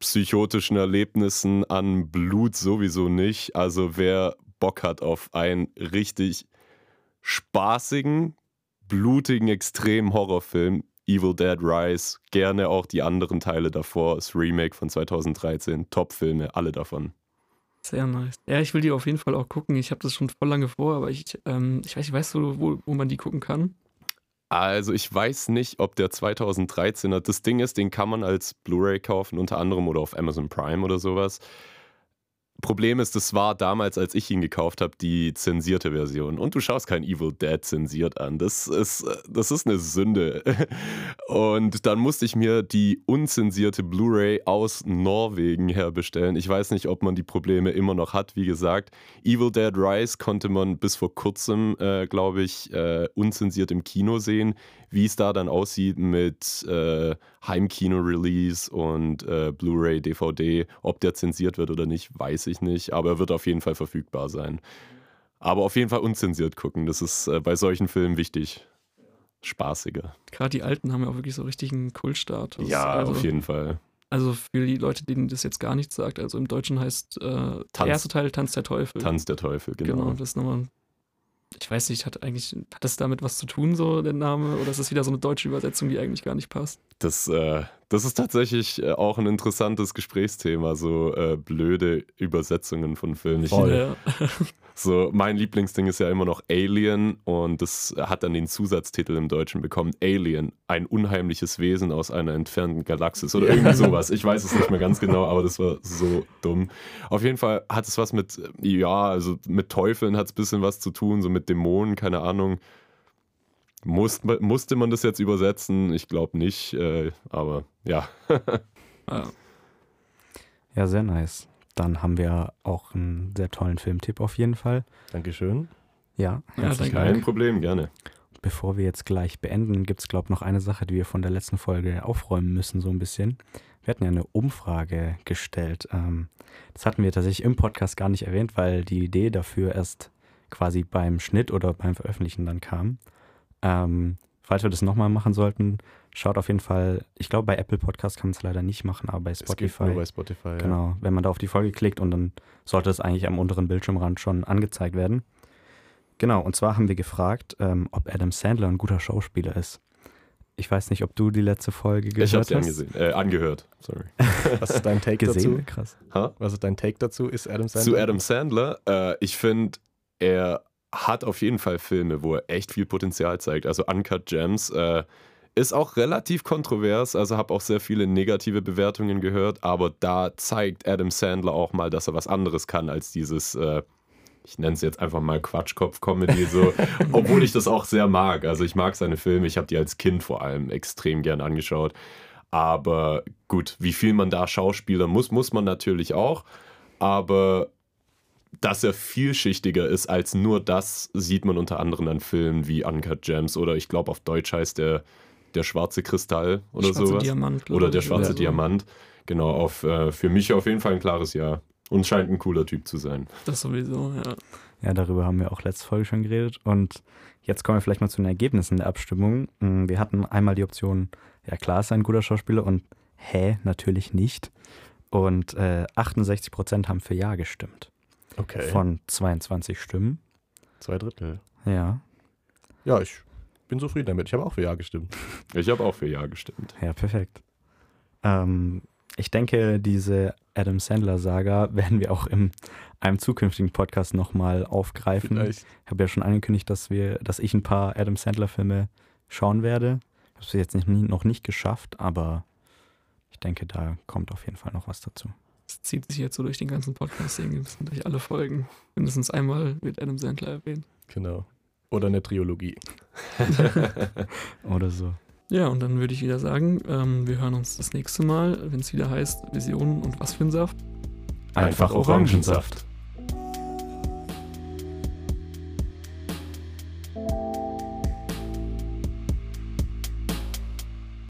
psychotischen Erlebnissen, an Blut sowieso nicht. Also wer Bock hat auf einen richtig spaßigen, blutigen, extremen Horrorfilm, Evil Dead Rise, gerne auch die anderen Teile davor, das Remake von 2013, Top-Filme, alle davon. Sehr nice. Ja, ich will die auf jeden Fall auch gucken. Ich habe das schon voll lange vor, aber ich, ähm, ich weiß nicht, weißt du, wo, wo man die gucken kann? Also ich weiß nicht, ob der 2013er, das Ding ist, den kann man als Blu-ray kaufen, unter anderem oder auf Amazon Prime oder sowas. Problem ist, das war damals, als ich ihn gekauft habe, die zensierte Version. Und du schaust kein Evil Dead zensiert an. Das ist, das ist eine Sünde. Und dann musste ich mir die unzensierte Blu-ray aus Norwegen herbestellen. Ich weiß nicht, ob man die Probleme immer noch hat. Wie gesagt, Evil Dead Rise konnte man bis vor kurzem, äh, glaube ich, äh, unzensiert im Kino sehen. Wie es da dann aussieht mit äh, Heimkino-Release und äh, Blu-ray, DVD, ob der zensiert wird oder nicht, weiß ich nicht, aber er wird auf jeden Fall verfügbar sein. Aber auf jeden Fall unzensiert gucken, das ist äh, bei solchen Filmen wichtig. Spaßiger. Gerade die alten haben ja auch wirklich so richtigen Kultstatus. Ja, also, auf jeden Fall. Also für die Leute, denen das jetzt gar nichts sagt, also im Deutschen heißt äh, der erste Teil Tanz der Teufel. Tanz der Teufel, genau. Genau, das ist nochmal. Ich weiß nicht, hat eigentlich, hat das damit was zu tun, so der Name? Oder ist das wieder so eine deutsche Übersetzung, die eigentlich gar nicht passt? Das, äh, das ist tatsächlich äh, auch ein interessantes Gesprächsthema, so äh, blöde Übersetzungen von Filmen. Ich, Voll. Ja. So, mein Lieblingsding ist ja immer noch Alien und das hat dann den Zusatztitel im Deutschen bekommen. Alien, ein unheimliches Wesen aus einer entfernten Galaxis oder irgendwie sowas. Ich weiß es nicht mehr ganz genau, aber das war so dumm. Auf jeden Fall hat es was mit, ja, also mit Teufeln hat es ein bisschen was zu tun, so mit Dämonen, keine Ahnung. Muss, musste man das jetzt übersetzen? Ich glaube nicht, äh, aber ja. Ja. Ja, sehr nice. Dann haben wir auch einen sehr tollen Filmtipp auf jeden Fall. Dankeschön. Ja, Ja. Kein Problem, gerne. Bevor wir jetzt gleich beenden, gibt es, glaube ich, noch eine Sache, die wir von der letzten Folge aufräumen müssen, so ein bisschen. Wir hatten ja eine Umfrage gestellt. Ähm, das hatten wir tatsächlich im Podcast gar nicht erwähnt, weil die Idee dafür erst quasi beim Schnitt oder beim Veröffentlichen dann kam. Ähm, falls wir das nochmal machen sollten, schaut auf jeden Fall, ich glaube, bei Apple Podcast kann man es leider nicht machen, aber bei Spotify. nur bei Spotify. Ja. Genau, wenn man da auf die Folge klickt und dann sollte es eigentlich am unteren Bildschirmrand schon angezeigt werden. Genau, und zwar haben wir gefragt, ähm, ob Adam Sandler ein guter Schauspieler ist. Ich weiß nicht, ob du die letzte Folge gehört Ich habe sie hast. angesehen, äh, angehört. Sorry. Was ist dein Take Gesehen? dazu? Krass. Ha? Was ist dein Take dazu? Ist Adam Sandler? Zu Adam Sandler, äh, ich finde, er hat auf jeden Fall Filme, wo er echt viel Potenzial zeigt. Also Uncut Gems äh, ist auch relativ kontrovers, also habe auch sehr viele negative Bewertungen gehört, aber da zeigt Adam Sandler auch mal, dass er was anderes kann als dieses, äh, ich nenne es jetzt einfach mal Quatschkopf-Comedy, so, obwohl ich das auch sehr mag. Also ich mag seine Filme, ich habe die als Kind vor allem extrem gern angeschaut. Aber gut, wie viel man da Schauspieler muss, muss man natürlich auch. Aber dass er vielschichtiger ist als nur das, sieht man unter anderem an Filmen wie Uncut Gems oder ich glaube auf Deutsch heißt der der schwarze Kristall oder Schwarze sowas. Diamant, oder der schwarze. Diamant. Genau, auf, äh, für mich auf jeden Fall ein klares Ja. Und scheint ein cooler Typ zu sein. Das sowieso, ja. Ja, darüber haben wir auch letzte Folge schon geredet. Und jetzt kommen wir vielleicht mal zu den Ergebnissen der Abstimmung. Mm, Wir hatten einmal die Option, ja klar ist er ein guter Schauspieler und hä, natürlich nicht. Und äh, 68 Prozent haben für Ja gestimmt. Okay. Von 22 Stimmen. Zwei Drittel. Ja, Ja, ich bin zufrieden damit. Ich habe auch für Ja gestimmt. Ich habe auch für Ja gestimmt. ja, perfekt. Ähm, ich denke, diese Adam Sandler-Saga werden wir auch in einem zukünftigen Podcast nochmal aufgreifen. Vielleicht. Ich habe ja schon angekündigt, dass wir, dass ich ein paar Adam Sandler Filme schauen werde. Ich habe es jetzt nicht, noch nicht geschafft, aber ich denke, da kommt auf jeden Fall noch was dazu. Das zieht sich jetzt so durch den ganzen Podcast, irgendwie durch alle Folgen. Mindestens einmal wird Adam Sandler erwähnt. Genau. Oder eine Triologie. Oder so. Ja, und dann würde ich wieder sagen, ähm, wir hören uns das nächste Mal, wenn es wieder heißt Visionen und was für ein Saft. Einfach Orangensaft.